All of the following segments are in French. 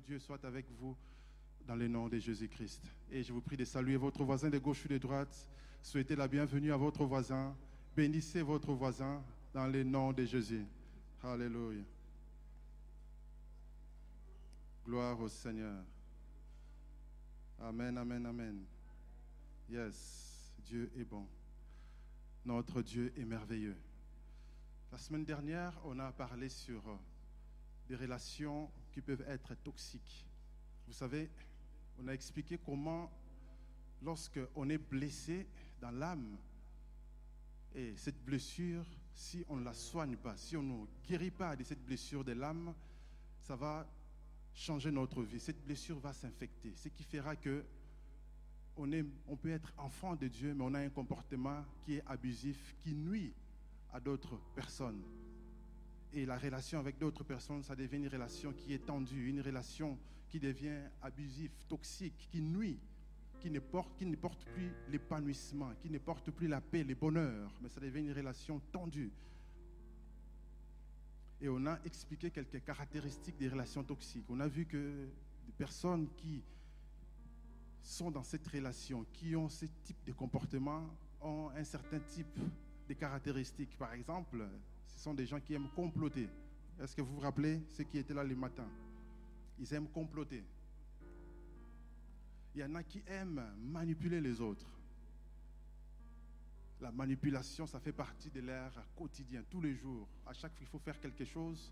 Dieu soit avec vous dans le nom de Jésus-Christ. Et je vous prie de saluer votre voisin de gauche ou de droite. Souhaitez la bienvenue à votre voisin. Bénissez votre voisin dans le nom de Jésus. Alléluia. Gloire au Seigneur. Amen, amen, amen. Yes, Dieu est bon. Notre Dieu est merveilleux. La semaine dernière, on a parlé sur des relations qui peuvent être toxiques. Vous savez, on a expliqué comment, lorsque on est blessé dans l'âme, et cette blessure, si on ne la soigne pas, si on ne guérit pas de cette blessure de l'âme, ça va changer notre vie. Cette blessure va s'infecter, ce qui fera que on, est, on peut être enfant de Dieu, mais on a un comportement qui est abusif, qui nuit à d'autres personnes. Et la relation avec d'autres personnes, ça devient une relation qui est tendue, une relation qui devient abusive, toxique, qui nuit, qui ne porte, qui ne porte plus l'épanouissement, qui ne porte plus la paix, le bonheur, mais ça devient une relation tendue. Et on a expliqué quelques caractéristiques des relations toxiques. On a vu que des personnes qui sont dans cette relation, qui ont ce type de comportement, ont un certain type de caractéristiques. Par exemple, ce sont des gens qui aiment comploter. Est-ce que vous vous rappelez ceux qui étaient là le matin? Ils aiment comploter. Il y en a qui aiment manipuler les autres. La manipulation, ça fait partie de l'air quotidien, tous les jours. À chaque fois qu'il faut faire quelque chose,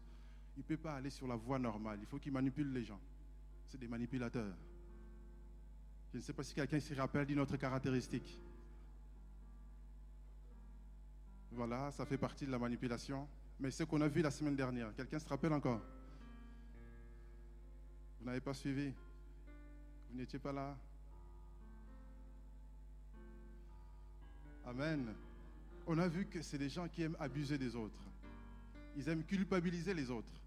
il ne peut pas aller sur la voie normale. Il faut qu'il manipule les gens. C'est des manipulateurs. Je ne sais pas si quelqu'un se rappelle d'une autre caractéristique. Voilà, ça fait partie de la manipulation. Mais ce qu'on a vu la semaine dernière, quelqu'un se rappelle encore? Vous n'avez pas suivi? Vous n'étiez pas là? Amen. On a vu que c'est des gens qui aiment abuser des autres. Ils aiment culpabiliser les autres.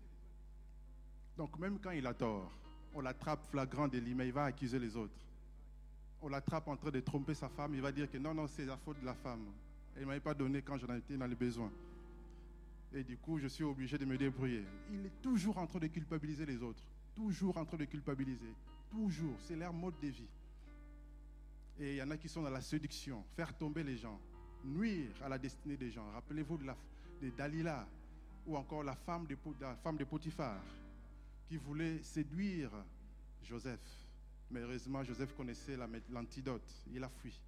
Donc même quand il a tort, on l'attrape flagrant délit, mais il va accuser les autres. On l'attrape en train de tromper sa femme, il va dire que non, non, c'est la faute de la femme. Elle ne m'avait pas donné quand j'en étais dans les besoins. Et du coup, je suis obligé de me débrouiller. Il est toujours en train de culpabiliser les autres. Toujours en train de culpabiliser. Toujours. C'est leur mode de vie. Et il y en a qui sont dans la séduction, faire tomber les gens, nuire à la destinée des gens. Rappelez-vous de, de Dalila ou encore la femme de, la femme de Potiphar qui voulait séduire Joseph. Mais heureusement, Joseph connaissait l'antidote. Il a fui.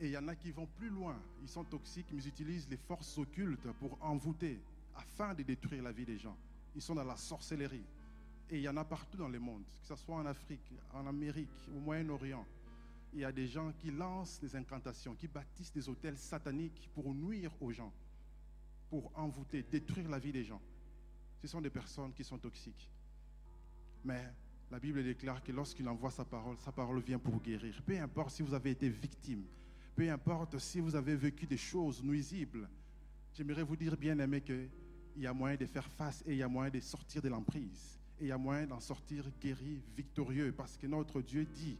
Et il y en a qui vont plus loin. Ils sont toxiques, mais ils utilisent les forces occultes pour envoûter afin de détruire la vie des gens. Ils sont dans la sorcellerie. Et il y en a partout dans le monde, que ce soit en Afrique, en Amérique, au Moyen-Orient. Il y a des gens qui lancent des incantations, qui bâtissent des hôtels sataniques pour nuire aux gens, pour envoûter, détruire la vie des gens. Ce sont des personnes qui sont toxiques. Mais la Bible déclare que lorsqu'il envoie sa parole, sa parole vient pour guérir. Peu importe si vous avez été victime, peu importe si vous avez vécu des choses nuisibles, j'aimerais vous dire, bien aimé, qu'il y a moyen de faire face et il y a moyen de sortir de l'emprise. Et il y a moyen d'en sortir guéri, victorieux, parce que notre Dieu dit,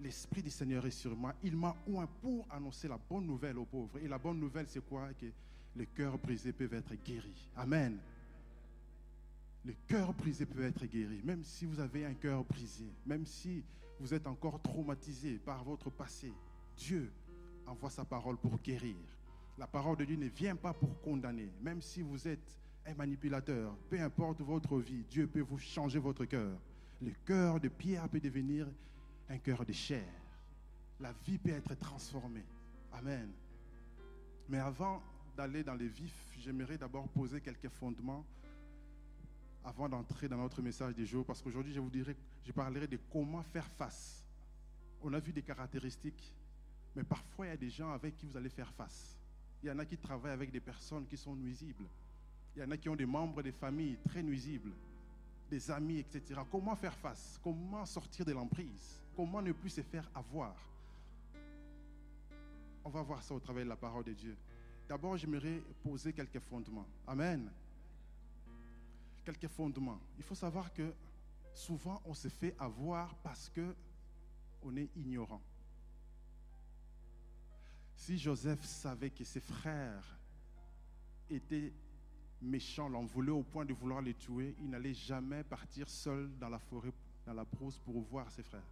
l'Esprit du Seigneur est sur moi. Il m'a oint pour annoncer la bonne nouvelle aux pauvres. Et la bonne nouvelle, c'est quoi? Que les cœurs brisés peuvent être guéris. Amen. Le cœur brisé peut être guéri, même si vous avez un cœur brisé, même si vous êtes encore traumatisé par votre passé. Dieu envoie sa parole pour guérir. La parole de Dieu ne vient pas pour condamner. Même si vous êtes un manipulateur, peu importe votre vie, Dieu peut vous changer votre cœur. Le cœur de pierre peut devenir un cœur de chair. La vie peut être transformée. Amen. Mais avant d'aller dans les vifs, j'aimerais d'abord poser quelques fondements avant d'entrer dans notre message du jour, parce qu'aujourd'hui, je vous dirai, je parlerai de comment faire face. On a vu des caractéristiques mais parfois, il y a des gens avec qui vous allez faire face. Il y en a qui travaillent avec des personnes qui sont nuisibles. Il y en a qui ont des membres de famille très nuisibles, des amis, etc. Comment faire face? Comment sortir de l'emprise? Comment ne plus se faire avoir? On va voir ça au travers de la parole de Dieu. D'abord, j'aimerais poser quelques fondements. Amen. Quelques fondements. Il faut savoir que souvent, on se fait avoir parce que on est ignorant. Si Joseph savait que ses frères étaient méchant l'en voulait au point de vouloir les tuer, il n'allait jamais partir seul dans la forêt, dans la brousse pour voir ses frères.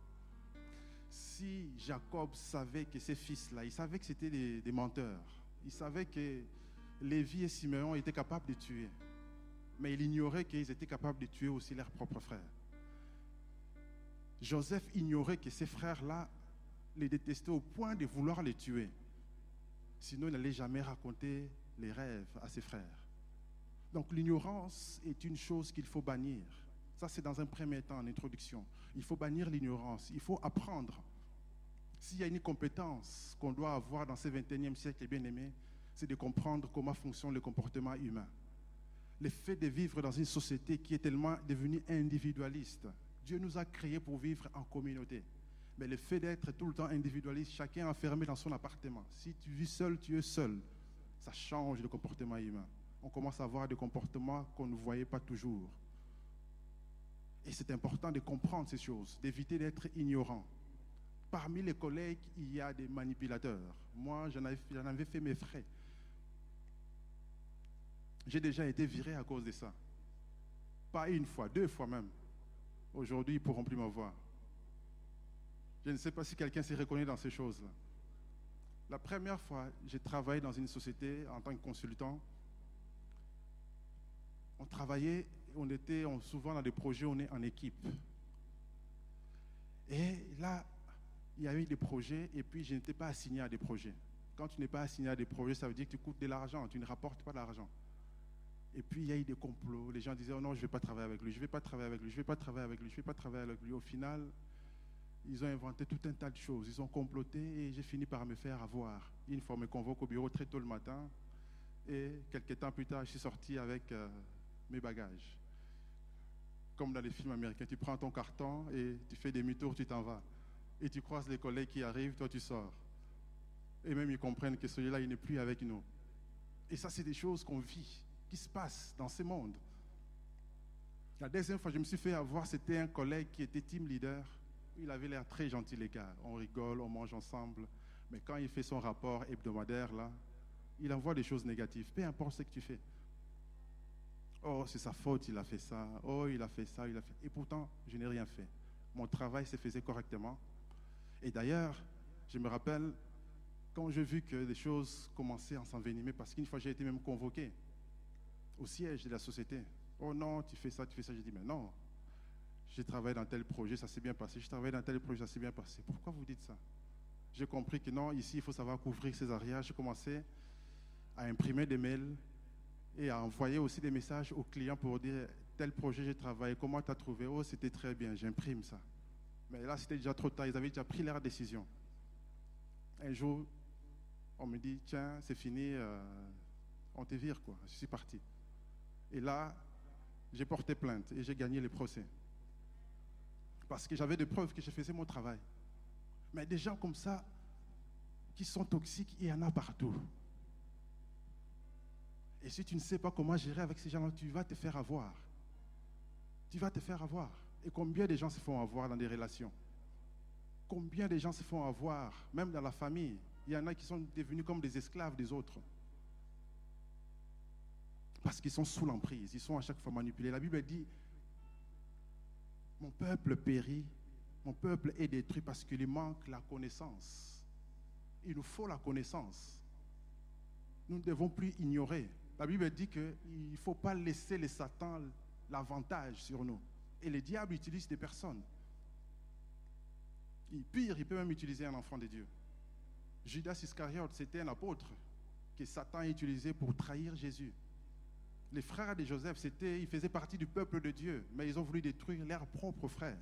Si Jacob savait que ses fils-là, il savait que c'était des, menteurs, il savait que Lévi et Simeon étaient capables de tuer, mais il ignorait qu'ils étaient capables de tuer aussi leurs propres frères. Joseph ignorait que ses frères-là les détestaient au point de vouloir les tuer. Sinon, il n'allait jamais raconter les rêves à ses frères. Donc l'ignorance est une chose qu'il faut bannir. Ça, c'est dans un premier temps, en introduction. Il faut bannir l'ignorance. Il faut apprendre. S'il y a une compétence qu'on doit avoir dans ce 21e siècle, bien aimé, c'est de comprendre comment fonctionne le comportement humain. Le fait de vivre dans une société qui est tellement devenue individualiste. Dieu nous a créés pour vivre en communauté. Mais le fait d'être tout le temps individualiste, chacun enfermé dans son appartement. Si tu vis seul, tu es seul. Ça change le comportement humain. On commence à avoir des comportements qu'on ne voyait pas toujours. Et c'est important de comprendre ces choses, d'éviter d'être ignorant. Parmi les collègues, il y a des manipulateurs. Moi, j'en avais, fait mes frais. J'ai déjà été viré à cause de ça. Pas une fois, deux fois même. Aujourd'hui, ils ne pourront plus me voir. Je ne sais pas si quelqu'un s'est reconnu dans ces choses-là. La première fois, j'ai travaillé dans une société en tant que consultant. On travaillait, on était on- souvent dans des projets, on est en équipe. Et là, il y a eu des projets et puis je n'étais pas assigné à des projets. Quand tu n'es pas assigné à des projets, ça veut dire que tu coûtes de l'argent, tu ne rapportes pas d'argent. Et puis il y a eu des complots. Les gens disaient oh non, je ne vais pas travailler avec lui, je ne vais pas travailler avec lui, je ne vais pas travailler avec lui, je ne vais pas travailler avec lui. Au final, ils ont inventé tout un tas de choses. Ils ont comploté et j'ai fini par me faire avoir. Une fois, on me convoque au bureau très tôt le matin et quelques temps plus tard, je suis sorti avec euh, mes bagages. Comme dans les films américains, tu prends ton carton et tu fais demi-tour, tu t'en vas. Et tu croises les collègues qui arrivent, toi tu sors. Et même ils comprennent que celui-là, il n'est plus avec nous. Et ça, c'est des choses qu'on vit, qui se passent dans ce monde. La deuxième fois, je me suis fait avoir, c'était un collègue qui était team leader. Il avait l'air très gentil, les gars. On rigole, on mange ensemble. Mais quand il fait son rapport hebdomadaire, là, il envoie des choses négatives. Peu importe ce que tu fais. Oh, c'est sa faute, il a fait ça. Oh, il a fait ça, il a fait. Et pourtant, je n'ai rien fait. Mon travail se faisait correctement. Et d'ailleurs, je me rappelle quand j'ai vu que les choses commençaient à s'envenimer, parce qu'une fois j'ai été même convoqué au siège de la société. Oh non, tu fais ça, tu fais ça. J'ai dit, mais non, j'ai travaillé dans tel projet, ça s'est bien passé. J'ai travaillé dans tel projet, ça s'est bien passé. Pourquoi vous dites ça? J'ai compris que non, ici, il faut savoir couvrir ses arrières. J'ai commencé à imprimer des mails et à envoyer aussi des messages aux clients pour dire tel projet j'ai travaillé, comment tu as trouvé? Oh, c'était très bien, j'imprime ça. Mais là, c'était déjà trop tard, ils avaient déjà pris leur décision. Un jour, on me dit tiens, c'est fini, euh, on te vire, quoi. Je suis parti. Et là, j'ai porté plainte et j'ai gagné le procès. Parce que j'avais des preuves que je faisais mon travail. Mais des gens comme ça, qui sont toxiques, il y en a partout. Et si tu ne sais pas comment gérer avec ces gens-là, tu vas te faire avoir. Tu vas te faire avoir. Et combien de gens se font avoir dans des relations? Combien de gens se font avoir, même dans la famille? Il y en a qui sont devenus comme des esclaves des autres. Parce qu'ils sont sous l'emprise, ils sont à chaque fois manipulés. La Bible dit, mon peuple périt, mon peuple est détruit parce qu'il manque la connaissance. Il nous faut la connaissance. Nous ne devons plus ignorer. La Bible dit qu'il ne faut pas laisser les Satan l'avantage sur nous. Et le diable utilise des personnes. Pire, il peut même utiliser un enfant de Dieu. Judas Iscariote, c'était un apôtre que Satan a utilisé pour trahir Jésus. Les frères de Joseph, ils faisaient partie du peuple de Dieu, mais ils ont voulu détruire leurs propres frères.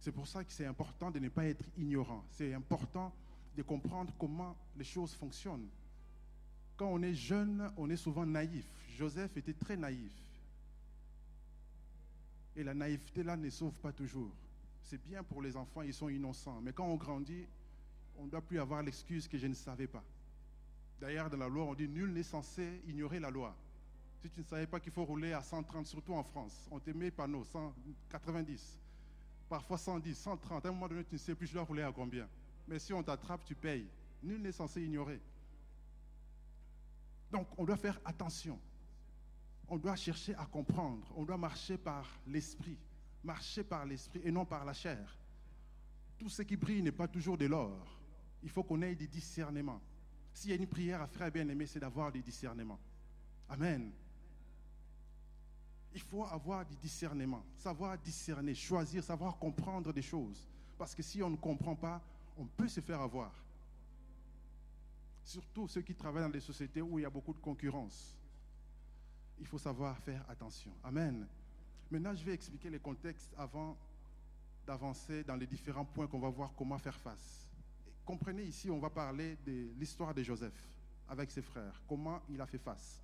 C'est pour ça que c'est important de ne pas être ignorant. C'est important de comprendre comment les choses fonctionnent. Quand on est jeune, on est souvent naïf. Joseph était très naïf. Et la naïveté là ne sauve pas toujours. C'est bien pour les enfants, ils sont innocents. Mais quand on grandit, on ne doit plus avoir l'excuse que je ne savais pas. D'ailleurs, dans la loi, on dit nul n'est censé ignorer la loi. Si tu ne savais pas qu'il faut rouler à 130, surtout en France, on te met panneau 190, parfois 110, 130. À un moment donné, tu ne sais plus je dois rouler à combien. Mais si on t'attrape, tu payes. Nul n'est censé ignorer. Donc on doit faire attention. On doit chercher à comprendre. On doit marcher par l'esprit. Marcher par l'esprit et non par la chair. Tout ce qui brille n'est pas toujours de l'or. Il faut qu'on ait du discernement. S'il y a une prière à faire bien aimé, c'est d'avoir du discernement. Amen. Il faut avoir du discernement, savoir discerner, choisir, savoir comprendre des choses. Parce que si on ne comprend pas, on peut se faire avoir. Surtout ceux qui travaillent dans des sociétés où il y a beaucoup de concurrence. Il faut savoir faire attention. Amen. Maintenant, je vais expliquer les contextes avant d'avancer dans les différents points qu'on va voir comment faire face. Comprenez ici, on va parler de l'histoire de Joseph avec ses frères, comment il a fait face.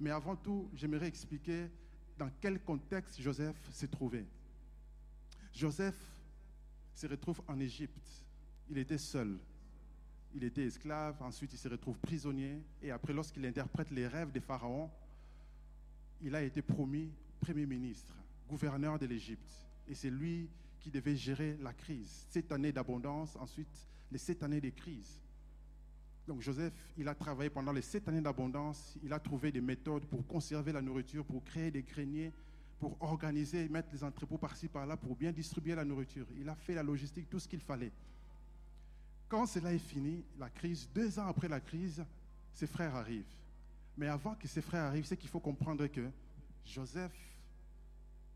Mais avant tout, j'aimerais expliquer dans quel contexte Joseph s'est trouvé. Joseph se retrouve en Égypte. Il était seul. Il était esclave, ensuite il se retrouve prisonnier, et après lorsqu'il interprète les rêves des pharaons, il a été promis Premier ministre, gouverneur de l'Égypte. Et c'est lui qui devait gérer la crise. Sept années d'abondance, ensuite les sept années de crise. Donc Joseph, il a travaillé pendant les sept années d'abondance, il a trouvé des méthodes pour conserver la nourriture, pour créer des greniers, pour organiser, mettre les entrepôts par-ci, par-là, pour bien distribuer la nourriture. Il a fait la logistique, tout ce qu'il fallait. Quand cela est fini, la crise, deux ans après la crise, ses frères arrivent. Mais avant que ses frères arrivent, c'est qu'il faut comprendre que Joseph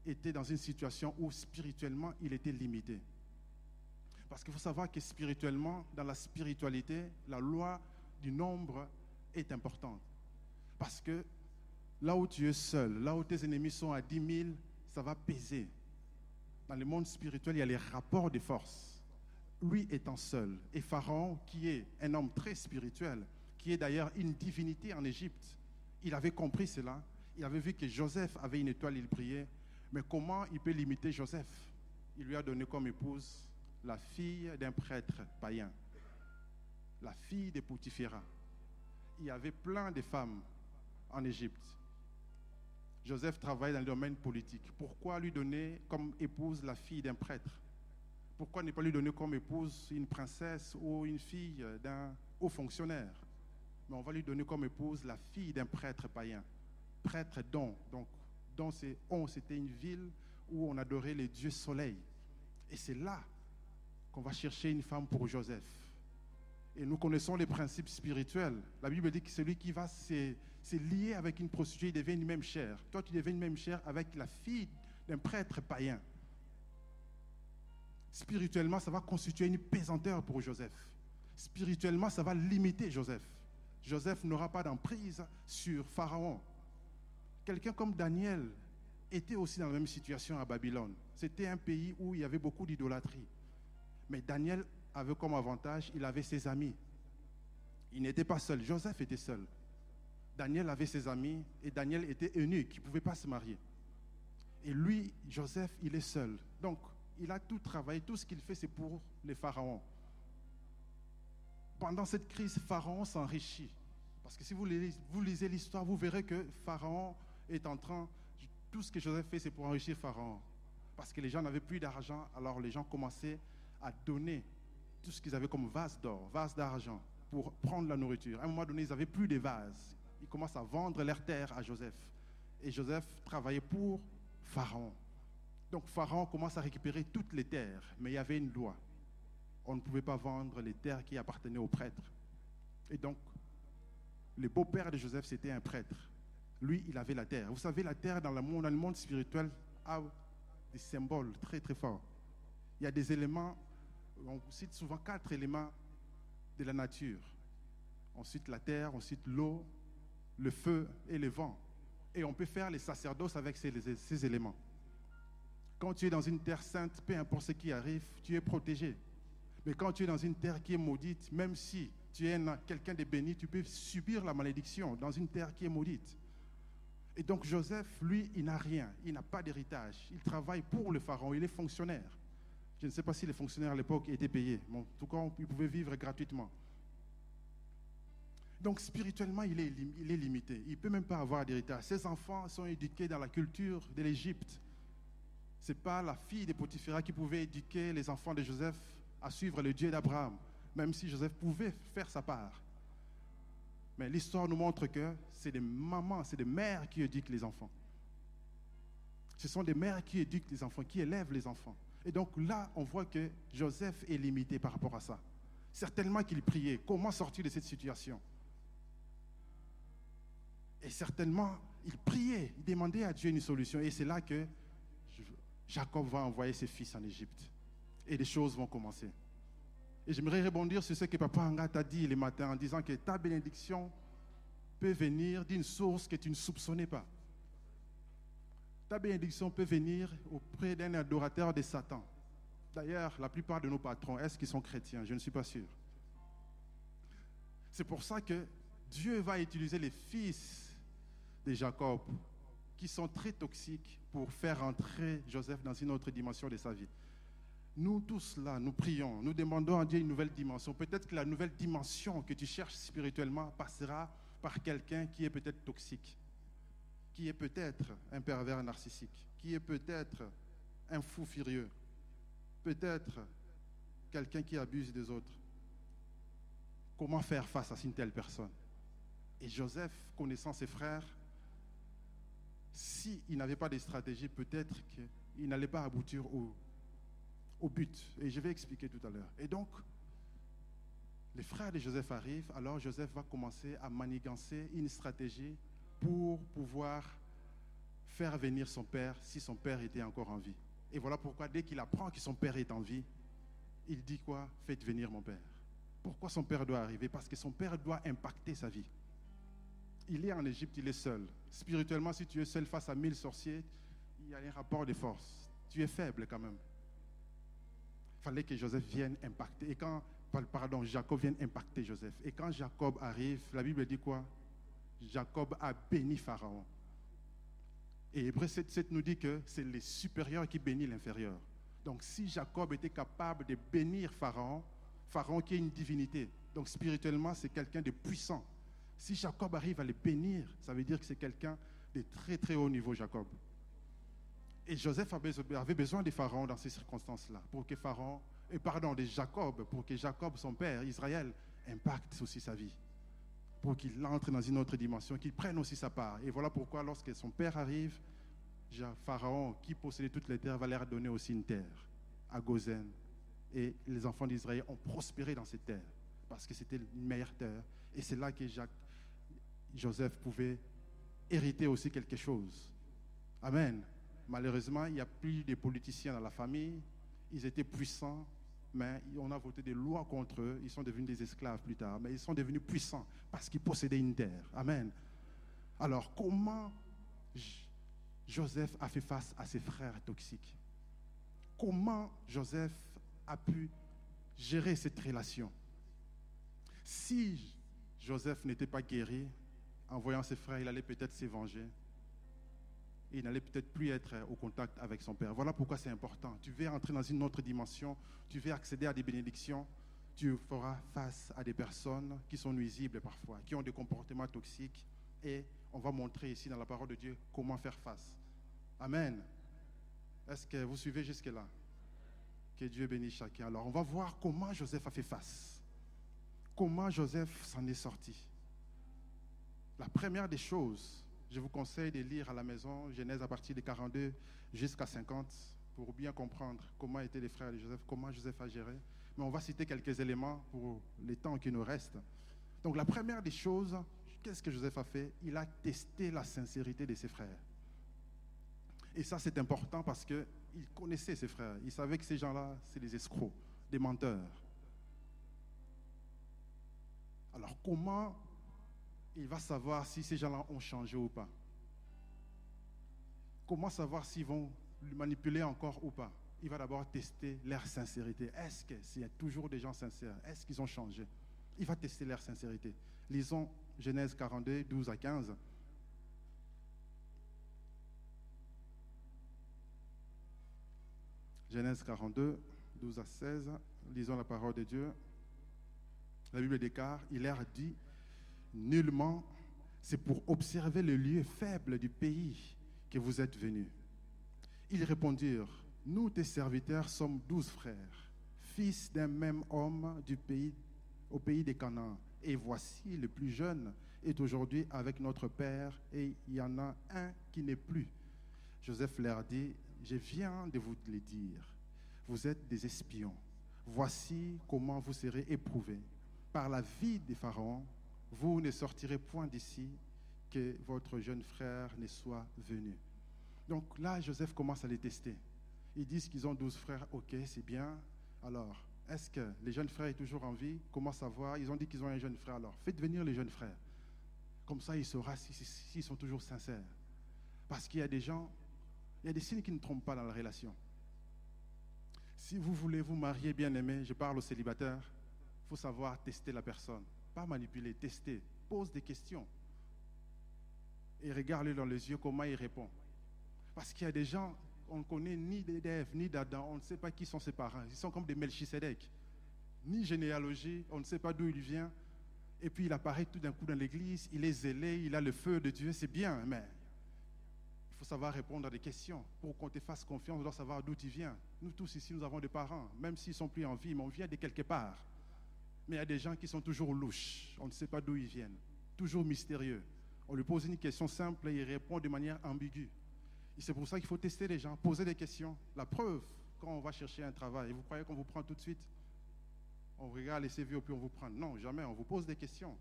était dans une situation où spirituellement, il était limité. Parce qu'il faut savoir que spirituellement, dans la spiritualité, la loi du nombre est importante. Parce que là où tu es seul, là où tes ennemis sont à 10 000, ça va peser. Dans le monde spirituel, il y a les rapports de force. Lui étant seul, et Pharaon, qui est un homme très spirituel, qui est d'ailleurs une divinité en Égypte, il avait compris cela. Il avait vu que Joseph avait une étoile, il brillait. Mais comment il peut limiter Joseph? Il lui a donné comme épouse la fille d'un prêtre païen, la fille de Poutiféra. Il y avait plein de femmes en Égypte. Joseph travaille dans le domaine politique. Pourquoi lui donner comme épouse la fille d'un prêtre? Pourquoi ne pas lui donner comme épouse une princesse ou une fille d'un haut fonctionnaire? Mais on va lui donner comme épouse la fille d'un prêtre païen. Prêtre don. Donc, don, c'est c'était une ville où on adorait les dieux soleil. Et c'est là qu'on va chercher une femme pour Joseph. Et nous connaissons les principes spirituels. La Bible dit que celui qui va se, lier avec une prostituée, il devient une même chair. Toi, tu deviens une même chair avec la fille d'un prêtre païen. Spirituellement, ça va constituer une pesanteur pour Joseph. Spirituellement, ça va limiter Joseph. Joseph n'aura pas d'emprise sur Pharaon. Quelqu'un comme Daniel était aussi dans la même situation à Babylone. C'était un pays où il y avait beaucoup d'idolâtrie. Mais Daniel avait comme avantage, il avait ses amis. Il n'était pas seul. Joseph était seul. Daniel avait ses amis et Daniel était eunuque, il ne pouvait pas se marier. Et lui, Joseph, il est seul. Donc, il a tout travaillé, tout ce qu'il fait, c'est pour les pharaons. Pendant cette crise, Pharaon s'enrichit. Parce que si vous lisez, vous lisez l'histoire, vous verrez que Pharaon est en train, tout ce que Joseph fait, c'est pour enrichir Pharaon. Parce que les gens n'avaient plus d'argent, alors les gens commençaient à donner tout ce qu'ils avaient comme vase d'or, vase d'argent, pour prendre la nourriture. À un moment donné, ils n'avaient plus de vases. Ils commencent à vendre leurs terres à Joseph. Et Joseph travaillait pour Pharaon. Donc Pharaon commence à récupérer toutes les terres, mais il y avait une loi. On ne pouvait pas vendre les terres qui appartenaient aux prêtres. Et donc, le beau-père de Joseph, c'était un prêtre. Lui, il avait la terre. Vous savez, la terre dans le monde, dans le monde spirituel a des symboles très très forts. Il y a des éléments on cite souvent quatre éléments de la nature. On cite la terre, on cite l'eau, le feu et le vent. Et on peut faire les sacerdoces avec ces, éléments. Quand tu es dans une terre sainte, peu importe ce qui arrive, tu es protégé. Mais quand tu es dans une terre qui est maudite, même si tu es quelqu'un de béni, tu peux subir la malédiction dans une terre qui est maudite. Et donc Joseph, lui, il n'a rien, il n'a pas d'héritage. Il travaille pour le pharaon, il est fonctionnaire. Je ne sais pas si les fonctionnaires à l'époque étaient payés. mais en tout cas, ils pouvaient vivre gratuitement. Donc spirituellement, il est, limité. Il ne peut même pas avoir d'héritage. Ses enfants sont éduqués dans la culture de l'Égypte. Ce n'est pas la fille de Potiphera qui pouvait éduquer les enfants de Joseph à suivre le Dieu d'Abraham, même si Joseph pouvait faire sa part. Mais l'histoire nous montre que c'est des mamans, c'est des mères qui éduquent les enfants. Ce sont des mères qui éduquent les enfants, qui élèvent les enfants. Et donc là, on voit que Joseph est limité par rapport à ça. Certainement qu'il priait. Comment sortir de cette situation? Et certainement, il priait, il demandait à Dieu une solution. Et c'est là que Jacob va envoyer ses fils en Égypte. Et les choses vont commencer. Et j'aimerais rebondir sur ce que Papa Anga t'a dit le matin en disant que ta bénédiction peut venir d'une source que tu ne soupçonnais pas. Ta bénédiction peut venir auprès d'un adorateur de Satan. D'ailleurs, la plupart de nos patrons, est-ce qu'ils sont chrétiens? Je ne suis pas sûr. C'est pour ça que Dieu va utiliser les fils de Jacob, qui sont très toxiques, pour faire entrer Joseph dans une autre dimension de sa vie. Nous tous là, nous prions, nous demandons à Dieu une nouvelle dimension. Peut-être que la nouvelle dimension que tu cherches spirituellement passera par quelqu'un qui est peut-être toxique, qui est peut-être un pervers narcissique, qui est peut-être un fou furieux, peut-être quelqu'un qui abuse des autres. Comment faire face à une telle personne? Et Joseph, connaissant ses frères, s'il n'avait pas de stratégie, peut-être qu'il n'allait pas aboutir au, au but. Et je vais expliquer tout à l'heure. Et donc, les frères de Joseph arrivent, alors Joseph va commencer à manigancer une stratégie pour pouvoir faire venir son père si son père était encore en vie. Et voilà pourquoi dès qu'il apprend que son père est en vie, il dit quoi? Faites venir mon père. Pourquoi son père doit arriver? Parce que son père doit impacter sa vie. Il est en Égypte, il est seul. Spirituellement, si tu es seul face à mille sorciers, il y a un rapport de force. Tu es faible quand même. Il fallait que Joseph vienne impacter. Et quand, pardon, Jacob vienne impacter Joseph. Et quand Jacob arrive, la Bible dit quoi? Jacob a béni Pharaon. Et Hébreu 7, nous dit que c'est les supérieurs qui bénissent l'inférieur. Donc si Jacob était capable de bénir Pharaon, Pharaon qui est une divinité, donc spirituellement c'est quelqu'un de puissant. Si Jacob arrive à le bénir, ça veut dire que c'est quelqu'un de très très haut niveau, Jacob. Et Joseph avait besoin de Pharaon dans ces circonstances-là, pour que Pharaon, et pardon, de Jacob, pour que Jacob, son père, Israël, impacte aussi sa vie pour qu'il entre dans une autre dimension, qu'il prenne aussi sa part. Et voilà pourquoi lorsque son père arrive, Pharaon, qui possédait toutes les terres, va leur donner aussi une terre à Gozen. Et les enfants d'Israël ont prospéré dans cette terre, parce que c'était une meilleure terre. Et c'est là que Jacques, Joseph pouvait hériter aussi quelque chose. Amen. Malheureusement, il n'y a plus de politiciens dans la famille. Ils étaient puissants, mais on a voté des lois contre eux. Ils sont devenus des esclaves plus tard, mais ils sont devenus puissants parce qu'ils possédaient une terre. Amen. Alors, comment Joseph a fait face à ses frères toxiques? Comment Joseph a pu gérer cette relation? Si Joseph n'était pas guéri, en voyant ses frères, il allait peut-être s'évanger il n'allait peut-être plus être au contact avec son Père. Voilà pourquoi c'est important. Tu veux entrer dans une autre dimension, tu veux accéder à des bénédictions, tu feras face à des personnes qui sont nuisibles parfois, qui ont des comportements toxiques, et on va montrer ici dans la parole de Dieu comment faire face. Amen. Est-ce que vous suivez jusque-là? Que Dieu bénisse chacun. Alors, on va voir comment Joseph a fait face. Comment Joseph s'en est sorti. La première des choses, je vous conseille de lire à la maison Genèse à partir de 42 jusqu'à 50 pour bien comprendre comment étaient les frères de Joseph, comment Joseph a géré. Mais on va citer quelques éléments pour les temps qui nous restent. Donc la première des choses, qu'est-ce que Joseph a fait? Il a testé la sincérité de ses frères. Et ça, c'est important parce qu'il connaissait ses frères. Il savait que ces gens-là, c'est des escrocs, des menteurs. Alors comment il va savoir si ces gens-là ont changé ou pas. Comment savoir s'ils vont le manipuler encore ou pas? Il va d'abord tester leur sincérité. Est-ce que s'il y a toujours des gens sincères Est-ce qu'ils ont changé? Il va tester leur sincérité. Lisons Genèse 42, 12 à 15. Genèse 42, 12 à 16. Lisons la parole de Dieu. La Bible déclare, il leur dit, Nullement, c'est pour observer le lieu faible du pays que vous êtes venus. Ils répondirent, nous, tes serviteurs, sommes douze frères, fils d'un même homme du pays, au pays des Canaan, Et voici, le plus jeune est aujourd'hui avec notre Père et il y en a un qui n'est plus. Joseph leur dit, je viens de vous le dire, vous êtes des espions. Voici comment vous serez éprouvés. Par la vie des pharaons, vous ne sortirez point d'ici que votre jeune frère ne soit venu. Donc là, Joseph commence à les tester. Ils disent qu'ils ont douze frères, ok, c'est bien. Alors, est-ce que les jeunes frères sont toujours en vie? Comment savoir Ils ont dit qu'ils ont un jeune frère. Alors, faites venir les jeunes frères. Comme ça, il saura s'ils sont toujours sincères. Parce qu'il y a des gens, il y a des signes qui ne trompent pas dans la relation. Si vous voulez vous marier bien aimé, je parle aux célibataires, il faut savoir tester la personne. Pas manipuler, tester. Pose des questions. Et regarde-le dans les yeux comment il répond. Parce qu'il y a des gens, on ne connaît ni d'Ève, ni d'Adam, on ne sait pas qui sont ses parents. Ils sont comme des Melchisedec. Ni généalogie, on ne sait pas d'où il vient. Et puis il apparaît tout d'un coup dans l'église, il est zélé, il a le feu de Dieu, c'est bien, mais il faut savoir répondre à des questions. Pour qu'on te fasse confiance, on doit savoir d'où tu viens. Nous tous ici, nous avons des parents, même s'ils sont plus en vie, mais on vient de quelque part. Mais il y a des gens qui sont toujours louches, on ne sait pas d'où ils viennent, toujours mystérieux. On lui pose une question simple et il répond de manière ambiguë. Et c'est pour ça qu'il faut tester les gens, poser des questions. La preuve, quand on va chercher un travail, et vous croyez qu'on vous prend tout de suite? On regarde les CV puis on vous prend. Non, jamais, on vous pose des questions.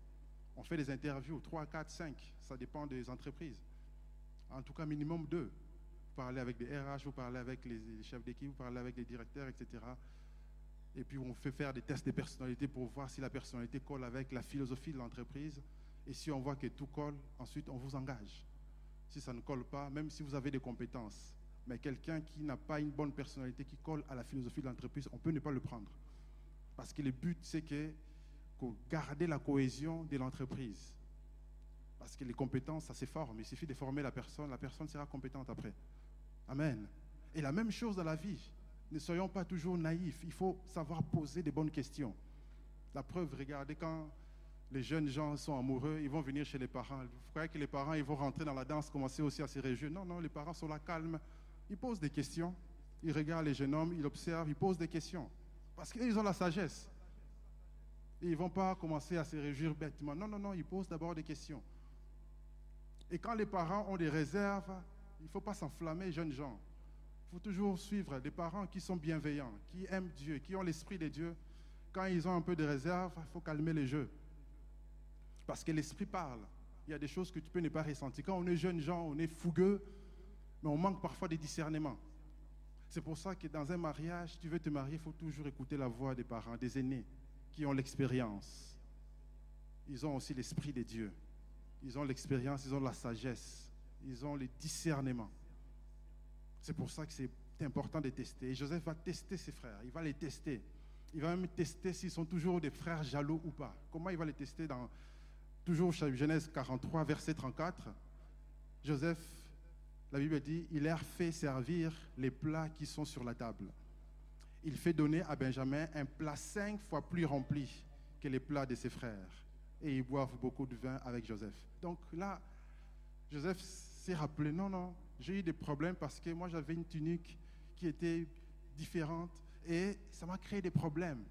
On fait des interviews, 3, 4, 5, ça dépend des entreprises. En tout cas, minimum 2. Vous parlez avec des RH, vous parlez avec les chefs d'équipe, vous parlez avec les directeurs, etc. Et puis on fait faire des tests de personnalité pour voir si la personnalité colle avec la philosophie de l'entreprise. Et si on voit que tout colle, ensuite on vous engage si ça ne colle pas, même si vous avez des compétences. Mais quelqu'un qui n'a pas une bonne personnalité, qui colle à la philosophie de l'entreprise, on peut ne pas le prendre. Parce que le but, c'est que, garder la cohésion de l'entreprise. Parce que les compétences, ça se forme. Il suffit de former la personne, la personne sera compétente après. Amen. Et la même chose dans la vie. Ne soyons pas toujours naïfs. Il faut savoir poser des bonnes questions. La preuve, regardez quand les jeunes gens sont amoureux, ils vont venir chez les parents. Vous croyez que les parents, ils vont rentrer dans la danse, commencer aussi à se réjouir? Non, non, les parents sont là calmes. Ils posent des questions. Ils regardent les jeunes hommes, ils observent, ils posent des questions. Parce qu'ils ont la sagesse. ils ne vont pas commencer à se réjouir bêtement. Non, non, non, ils posent d'abord des questions. Et quand les parents ont des réserves, il ne faut pas s'enflammer, jeunes gens. Il faut toujours suivre des parents qui sont bienveillants, qui aiment Dieu, qui ont l'esprit de Dieu. Quand ils ont un peu de réserve, il faut calmer les jeux. Parce que l'esprit parle. Il y a des choses que tu peux ne pas ressentir. Quand on est jeune gens, on est fougueux, mais on manque parfois de discernement. C'est pour ça que dans un mariage, tu veux te marier, il faut toujours écouter la voix des parents, des aînés, qui ont l'expérience. Ils ont aussi l'esprit de Dieu. Ils ont l'expérience, ils ont la sagesse, ils ont le discernement. C'est pour ça que c'est important de tester. Et Joseph va tester ses frères, il va les tester. Il va même tester s'ils sont toujours des frères jaloux ou pas. Comment il va les tester dans toujours Genèse 43, verset 34, Joseph, la Bible dit, il leur fait servir les plats qui sont sur la table. Il fait donner à Benjamin un plat cinq fois plus rempli que les plats de ses frères. Et ils boivent beaucoup de vin avec Joseph. Donc là, Joseph s'est rappelé, non, non, j'ai eu des problèmes parce que moi j'avais une tunique qui était différente et ça m'a créé des problèmes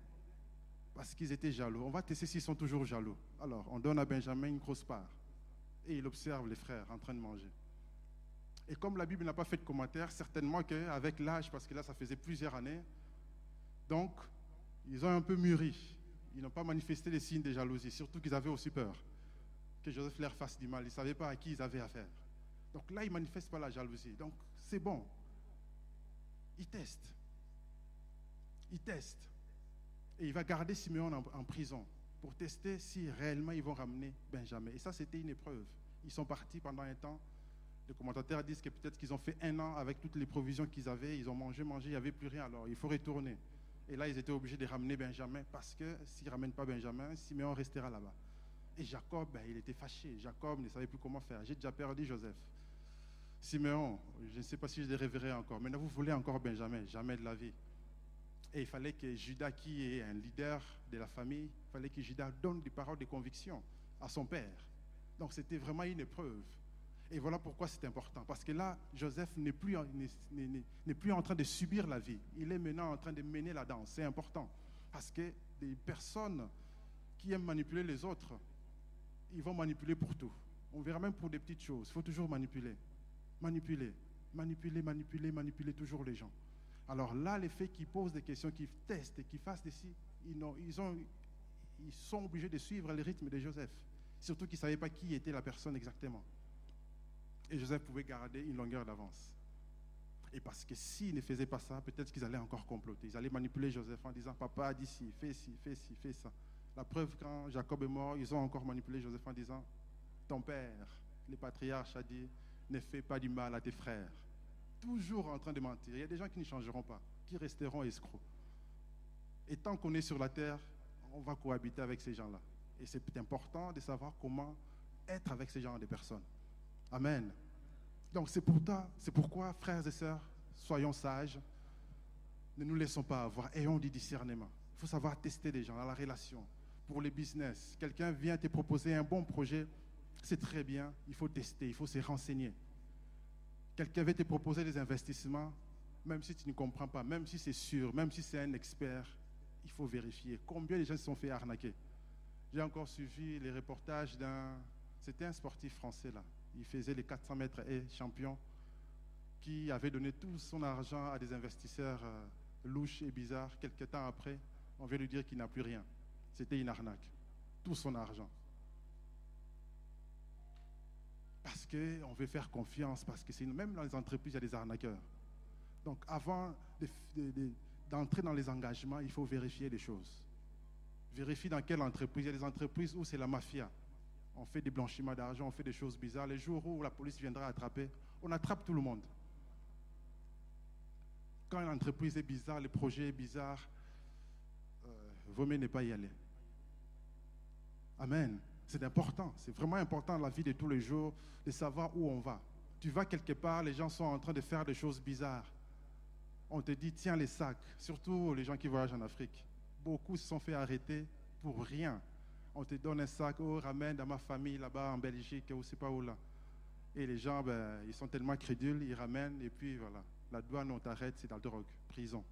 parce qu'ils étaient jaloux. On va tester s'ils sont toujours jaloux. Alors, on donne à Benjamin une grosse part. Et il observe les frères en train de manger. Et comme la Bible n'a pas fait de commentaire, certainement qu'avec l'âge, parce que là, ça faisait plusieurs années, donc, ils ont un peu mûri. Ils n'ont pas manifesté des signes de jalousie, surtout qu'ils avaient aussi peur que Joseph leur fasse du mal. Ils ne savaient pas à qui ils avaient affaire. Donc là, ils ne manifestent pas la jalousie. Donc, c'est bon. Ils testent. Ils testent. Et il va garder Simeon en, prison pour tester si réellement ils vont ramener Benjamin. Et ça, c'était une épreuve. Ils sont partis pendant un temps. Les commentateurs disent que peut-être qu'ils ont fait un an avec toutes les provisions qu'ils avaient. Ils ont mangé, mangé, il n'y avait plus rien. Alors, il faut retourner. Et là, ils étaient obligés de ramener Benjamin parce que s'ils ne ramènent pas Benjamin, Simeon restera là-bas. Et Jacob, ben, il était fâché. Jacob ne savait plus comment faire. J'ai déjà perdu Joseph. Simeon, je ne sais pas si je les révérerai encore. Maintenant, vous voulez encore Benjamin Jamais de la vie. Et il fallait que Judas, qui est un leader de la famille, il fallait que Judas donne des paroles de conviction à son père. Donc c'était vraiment une épreuve. Et voilà pourquoi c'est important. Parce que là, Joseph n'est plus, n'est plus en train de subir la vie. Il est maintenant en train de mener la danse. C'est important. Parce que des personnes qui aiment manipuler les autres, ils vont manipuler pour tout. On verra même pour des petites choses. Il faut toujours manipuler. Manipuler, manipuler, manipuler, manipuler toujours les gens. Alors là, les faits qui posent des questions, qui testent et qui fassent des ils, ont, ils, ont, ils sont obligés de suivre le rythme de Joseph. Surtout qu'ils ne savaient pas qui était la personne exactement. Et Joseph pouvait garder une longueur d'avance. Et parce que s'ils ne faisaient pas ça, peut-être qu'ils allaient encore comploter. Ils allaient manipuler Joseph en disant Papa a dit ci, fais ci, fais ci, fais ça. La preuve, quand Jacob est mort, ils ont encore manipulé Joseph en disant Ton père, le patriarche, a dit Ne fais pas du mal à tes frères. Toujours en train de mentir. Il y a des gens qui ne changeront pas, qui resteront escrocs. Et tant qu'on est sur la terre, on va cohabiter avec ces gens-là. Et c'est important de savoir comment être avec ces gens de personnes. Amen. Donc c'est pour c'est pourquoi, frères et sœurs, soyons sages. Ne nous laissons pas avoir, ayons du discernement. Il faut savoir tester des gens dans la relation. Pour les business, quelqu'un vient te proposer un bon projet, c'est très bien, il faut tester, il faut se renseigner. Quelqu'un veut te proposer des investissements, même si tu ne comprends pas, même si c'est sûr, même si c'est un expert, il faut vérifier. Combien de gens se sont fait arnaquer? J'ai encore suivi les reportages d'un... C'était un sportif français là. Il faisait les 400 mètres et champion qui avait donné tout son argent à des investisseurs euh, louches et bizarres. Quelques temps après, on vient lui dire qu'il n'a plus rien. C'était une arnaque. Tout son argent. Parce qu'on veut faire confiance, parce que même dans les entreprises, il y a des arnaqueurs. Donc avant d'entrer dans les engagements, il faut vérifier les choses. Vérifie dans quelle entreprise. Il y a des entreprises où c'est la mafia. On fait des blanchiments d'argent, on fait des choses bizarres. Les jours où la police viendra attraper, on attrape tout le monde. Quand l'entreprise est bizarre, le projet est bizarre, euh, vaut mieux ne pas y aller. Amen. C'est important, c'est vraiment important dans la vie de tous les jours de savoir où on va. Tu vas quelque part, les gens sont en train de faire des choses bizarres. On te dit, tiens les sacs, surtout les gens qui voyagent en Afrique. Beaucoup se sont fait arrêter pour rien. On te donne un sac, oh, ramène dans ma famille là-bas en Belgique, ou c'est pas où là. Et les gens, ben, ils sont tellement crédules, ils ramènent, et puis voilà. La douane, on t'arrête, c'est la drogue, prison.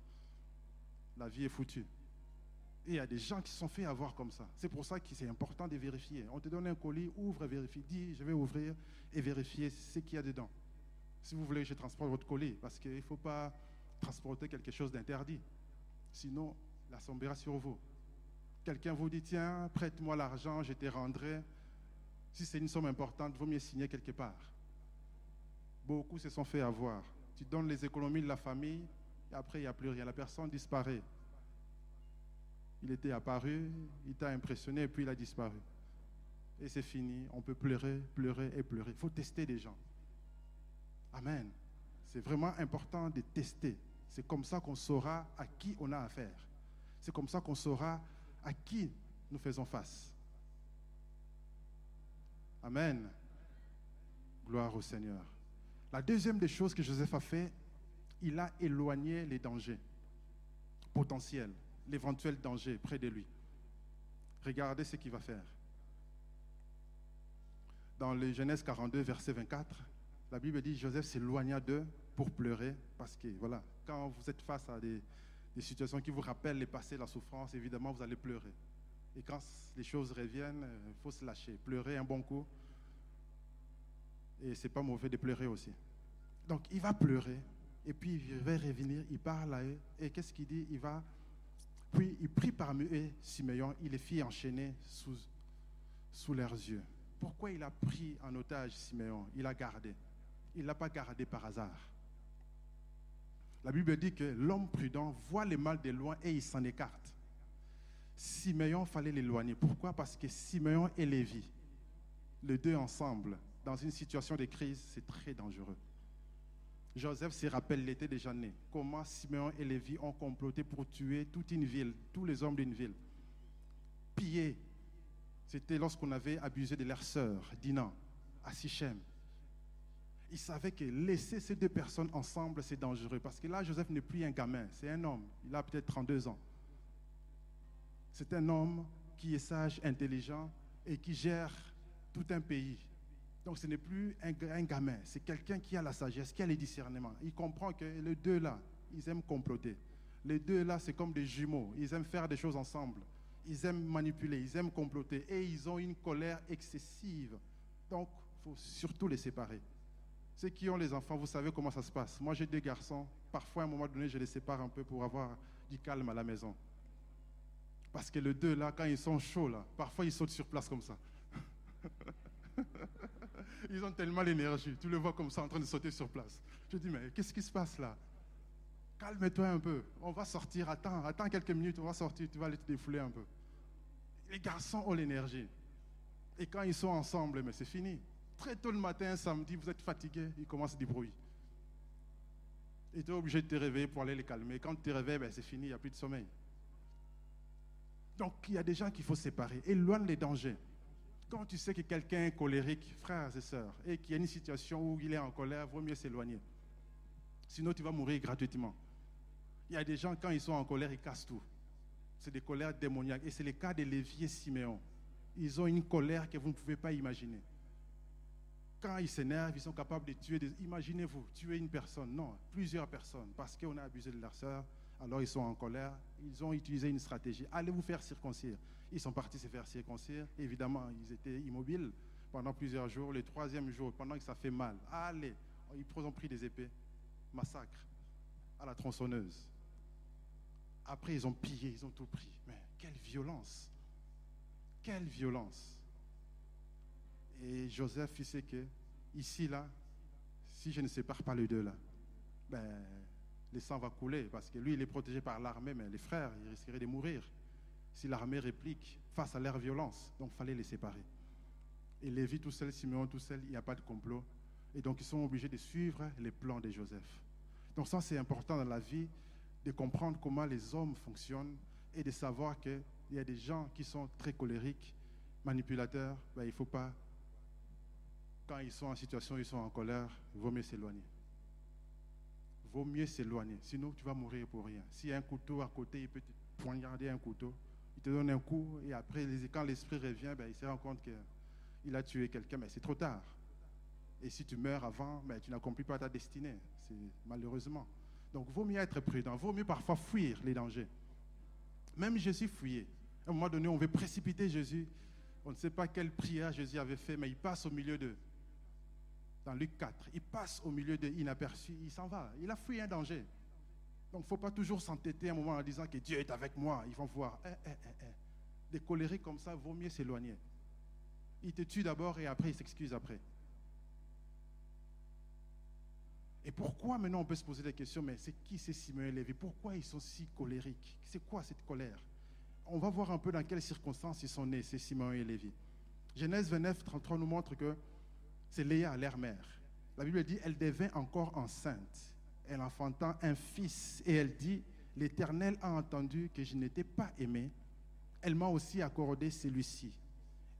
La vie est foutue. Et il y a des gens qui se sont fait avoir comme ça. C'est pour ça que c'est important de vérifier. On te donne un colis, ouvre, vérifie. Dis, je vais ouvrir et vérifier ce qu'il y a dedans. Si vous voulez, je transporte votre colis, parce qu'il ne faut pas transporter quelque chose d'interdit. Sinon, la sombera sur vous. Quelqu'un vous dit, tiens, prête-moi l'argent, je te rendrai. Si c'est une somme importante, vaut mieux signer quelque part. Beaucoup se sont fait avoir. Tu donnes les économies de la famille, et après, il n'y a plus rien. La personne disparaît. Il était apparu, il t'a impressionné, puis il a disparu. Et c'est fini. On peut pleurer, pleurer et pleurer. Il faut tester des gens. Amen. C'est vraiment important de tester. C'est comme ça qu'on saura à qui on a affaire. C'est comme ça qu'on saura à qui nous faisons face. Amen. Gloire au Seigneur. La deuxième des choses que Joseph a fait, il a éloigné les dangers potentiels, l'éventuel danger près de lui. Regardez ce qu'il va faire. Dans le Genèse 42, verset 24, la Bible dit Joseph s'éloigna d'eux pour pleurer parce que, voilà, quand vous êtes face à des, situations qui vous rappellent les passés, la souffrance, évidemment, vous allez pleurer. Et quand les choses reviennent, il faut se lâcher, pleurer un bon coup. Et c'est pas mauvais de pleurer aussi. Donc, il va pleurer, et puis il va revenir, il parle à eux, et qu'est-ce qu'il dit? Il va, puis il prie parmi eux Siméon, il les fit enchaîner sous, leurs yeux. Pourquoi il a pris en otage Siméon? Il a gardé. Il ne l'a pas gardé par hasard. La Bible dit que l'homme prudent voit le mal de loin et il s'en écarte. Siméon fallait l'éloigner. Pourquoi? Parce que Siméon et Lévi, les deux ensemble, dans une situation de crise, c'est très dangereux. Joseph se rappelle l'été déjà né, comment Siméon et Lévi ont comploté pour tuer toute une ville, tous les hommes d'une ville. Piller. C'était lorsqu'on avait abusé de leur sœur, Dinan, à Sichem il savait que laisser ces deux personnes ensemble, c'est dangereux. Parce que là, Joseph n'est plus un gamin, c'est un homme. Il a peut-être 32 ans. C'est un homme qui est sage, intelligent et qui gère tout un pays. Donc ce n'est plus un, gamin, c'est quelqu'un qui a la sagesse, qui a les discernements. Il comprend que les deux là, ils aiment comploter. Les deux là, c'est comme des jumeaux, ils aiment faire des choses ensemble. Ils aiment manipuler, ils aiment comploter et ils ont une colère excessive. Donc, il faut surtout les séparer. Ceux qui ont les enfants, vous savez comment ça se passe. Moi, j'ai deux garçons. Parfois, à un moment donné, je les sépare un peu pour avoir du calme à la maison. Parce que les deux, là, quand ils sont chauds, là, parfois, ils sautent sur place comme ça. ils ont tellement l'énergie. Tu le vois comme ça en train de sauter sur place. Je dis, mais qu'est-ce qui se passe là? Calme-toi un peu. On va sortir. Attends, attends quelques minutes. On va sortir. Tu vas aller te défouler un peu. Les garçons ont l'énergie. Et quand ils sont ensemble, mais c'est fini. Très tôt le matin, samedi, vous êtes fatigué, ils commencent du bruit. Et tu es obligé de te réveiller pour aller les calmer. Quand tu te réveilles, ben, c'est fini, il n'y a plus de sommeil. Donc il y a des gens qu'il faut séparer. Éloigne les dangers. Quand tu sais que quelqu'un est colérique, frères et sœurs, et qu'il y a une situation où il est en colère, vaut mieux s'éloigner. Sinon, tu vas mourir gratuitement. Il y a des gens, quand ils sont en colère, ils cassent tout. C'est des colères démoniaques. Et c'est le cas de Lévi et Siméon. Ils ont une colère que vous ne pouvez pas imaginer. Quand ils s'énervent, ils sont capables de tuer des... Imaginez-vous, tuer une personne. Non, plusieurs personnes. Parce qu'on a abusé de leur sœur. Alors ils sont en colère. Ils ont utilisé une stratégie. Allez vous faire circoncire. Ils sont partis se faire circoncire. Évidemment, ils étaient immobiles pendant plusieurs jours. Le troisième jour, pendant que ça fait mal, allez, ils ont pris des épées. Massacre à la tronçonneuse. Après, ils ont pillé, ils ont tout pris. Mais quelle violence Quelle violence Et Joseph, il sait que ici, là, si je ne sépare pas les deux, là, ben, le sang va couler parce que lui, il est protégé par l'armée, mais les frères, ils risqueraient de mourir si l'armée réplique face à leur violence. Donc, il fallait les séparer. Et Lévi tout seul, Simeon tout seul, il n'y a pas de complot. Et donc, ils sont obligés de suivre les plans de Joseph. Donc, ça, c'est important dans la vie de comprendre comment les hommes fonctionnent et de savoir qu'il y a des gens qui sont très colériques, manipulateurs. Ben, il ne faut pas, quand ils sont en situation, ils sont en colère, il vaut mieux s'éloigner. Vaut mieux s'éloigner, sinon tu vas mourir pour rien. S'il y a un couteau à côté, il peut te poignarder un couteau il te donne un coup et après, quand l'esprit revient, ben, il se rend compte qu'il a tué quelqu'un, mais c'est trop tard. Et si tu meurs avant, ben, tu n'accomplis pas ta destinée, c'est malheureusement. Donc, vaut mieux être prudent, vaut mieux parfois fuir les dangers. Même Jésus fuyait. À un moment donné, on veut précipiter Jésus. On ne sait pas quelle prière Jésus avait fait, mais il passe au milieu d'eux. Dans Luc 4, il passe au milieu d'eux inaperçu, il s'en va. Il a fui un danger. Donc, il ne faut pas toujours s'entêter un moment en disant que Dieu est avec moi. Ils vont voir. Eh, eh, eh, Des colériques comme ça, vaut mieux s'éloigner. Il te tue d'abord et après il s'excuse après. Et pourquoi maintenant on peut se poser des questions, mais c'est qui c'est Simon et Lévi? Pourquoi ils sont si colériques? C'est quoi cette colère? On va voir un peu dans quelles circonstances ils sont nés, ces Simon et Lévi. Genèse 29, 33 nous montre que c'est Léa, leur mère. La Bible dit, elle devint encore enceinte elle enfanta un fils et elle dit, l'Éternel a entendu que je n'étais pas aimé. Elle m'a aussi accordé celui-ci.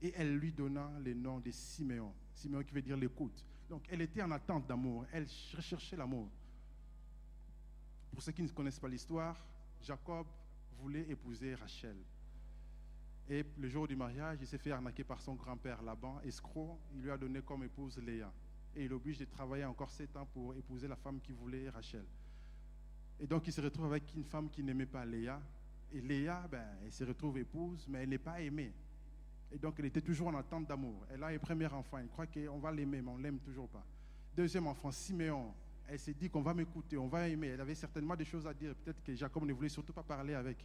Et elle lui donna le nom de Siméon. Siméon qui veut dire l'écoute. Donc elle était en attente d'amour. Elle recherchait l'amour. Pour ceux qui ne connaissent pas l'histoire, Jacob voulait épouser Rachel. Et le jour du mariage, il s'est fait arnaquer par son grand-père Laban, escroc. Il lui a donné comme épouse Léa et il oblige de travailler encore sept ans pour épouser la femme qui voulait Rachel. Et donc il se retrouve avec une femme qui n'aimait pas Léa. Et Léa, ben, elle se retrouve épouse, mais elle n'est pas aimée. Et donc elle était toujours en attente d'amour. Elle a un premier enfant, elle croit qu'on va l'aimer, mais on ne l'aime toujours pas. Deuxième enfant, Siméon. Elle s'est dit qu'on va m'écouter, on va aimer. Elle avait certainement des choses à dire. Peut-être que Jacob ne voulait surtout pas parler avec.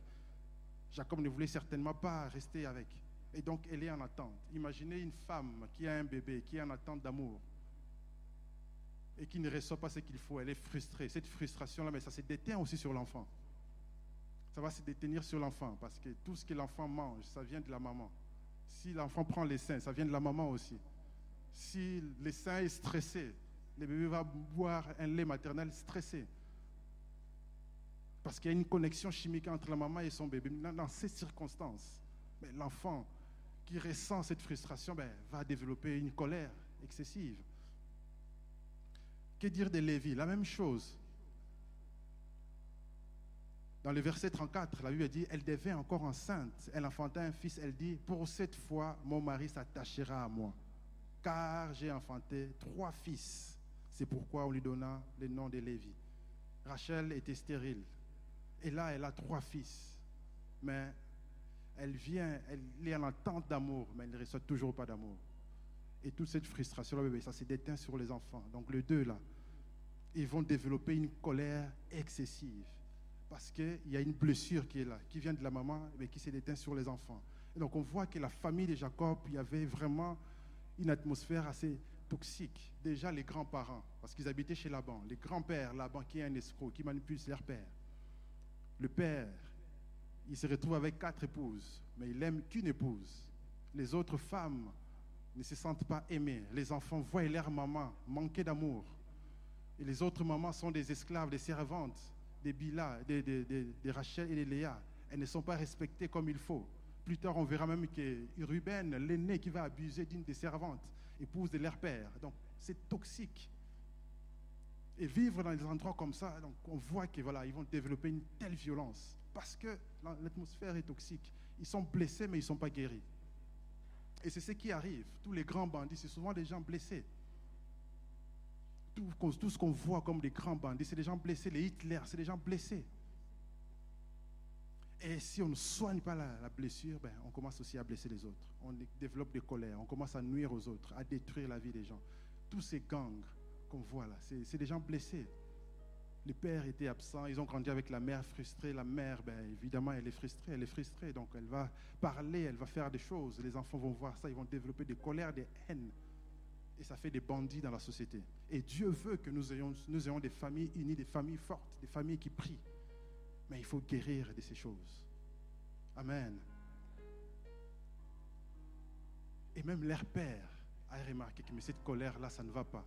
Jacob ne voulait certainement pas rester avec. Et donc elle est en attente. Imaginez une femme qui a un bébé, qui est en attente d'amour et qui ne reçoit pas ce qu'il faut, elle est frustrée. Cette frustration-là, mais ça se détient aussi sur l'enfant. Ça va se détenir sur l'enfant parce que tout ce que l'enfant mange, ça vient de la maman. Si l'enfant prend les seins, ça vient de la maman aussi. Si le sein est stressé, le bébé va boire un lait maternel stressé. Parce qu'il y a une connexion chimique entre la maman et son bébé. Dans ces circonstances, l'enfant qui ressent cette frustration ben, va développer une colère excessive. Que dire de Lévi La même chose. Dans le verset 34, la Bible dit, elle devait encore enceinte. Elle enfanta un fils. Elle dit, pour cette fois, mon mari s'attachera à moi, car j'ai enfanté trois fils. C'est pourquoi on lui donna le nom de Lévi. Rachel était stérile. Et là, elle a trois fils. Mais Elle vient, elle est en attente d'amour, mais elle ne reçoit toujours pas d'amour. Et toute cette frustration, ça s'est déteint sur les enfants. Donc les deux, là, ils vont développer une colère excessive. Parce qu'il y a une blessure qui est là, qui vient de la maman, mais qui s'est déteinte sur les enfants. Et donc on voit que la famille de Jacob, il y avait vraiment une atmosphère assez toxique. Déjà les grands-parents, parce qu'ils habitaient chez Laban. Les grands-pères, Laban qui est un escroc, qui manipule leur père. Le père, il se retrouve avec quatre épouses, mais il n'aime qu'une épouse. Les autres femmes ne se sentent pas aimées. Les enfants voient leur maman manquer d'amour. Et les autres mamans sont des esclaves, des servantes, des Bila, des, des, Rachel et des Léa. Elles ne sont pas respectées comme il faut. Plus tard, on verra même que Ruben, l'aîné qui va abuser d'une des servantes, épouse de leur père. Donc, c'est toxique. Et vivre dans des endroits comme ça, on voit qu'ils voilà, ils vont développer une telle violence parce que l'atmosphère est toxique. Ils sont blessés, mais ils ne sont pas guéris. Et c'est ce qui arrive. Tous les grands bandits, c'est souvent des gens blessés. Tout, ce qu'on voit comme des grands bandits, c'est des gens blessés. Les Hitler, c'est des gens blessés. Et si on ne soigne pas la, blessure, ben, on commence aussi à blesser les autres. On développe des colères, on commence à nuire aux autres, à détruire la vie des gens. Tous ces gangs qu'on voit là, c'est des gens blessés. Les pères étaient absents, ils ont grandi avec la mère frustrée. La mère, ben, évidemment, elle est frustrée, elle est frustrée, donc elle va parler, elle va faire des choses. Les enfants vont voir ça, ils vont développer des colères, des haines. Et ça fait des bandits dans la société. Et Dieu veut que nous ayons, nous ayons des familles unies, des familles fortes, des familles qui prient. Mais il faut guérir de ces choses. Amen. Et même leur père a remarqué que mais cette colère-là, ça ne va pas.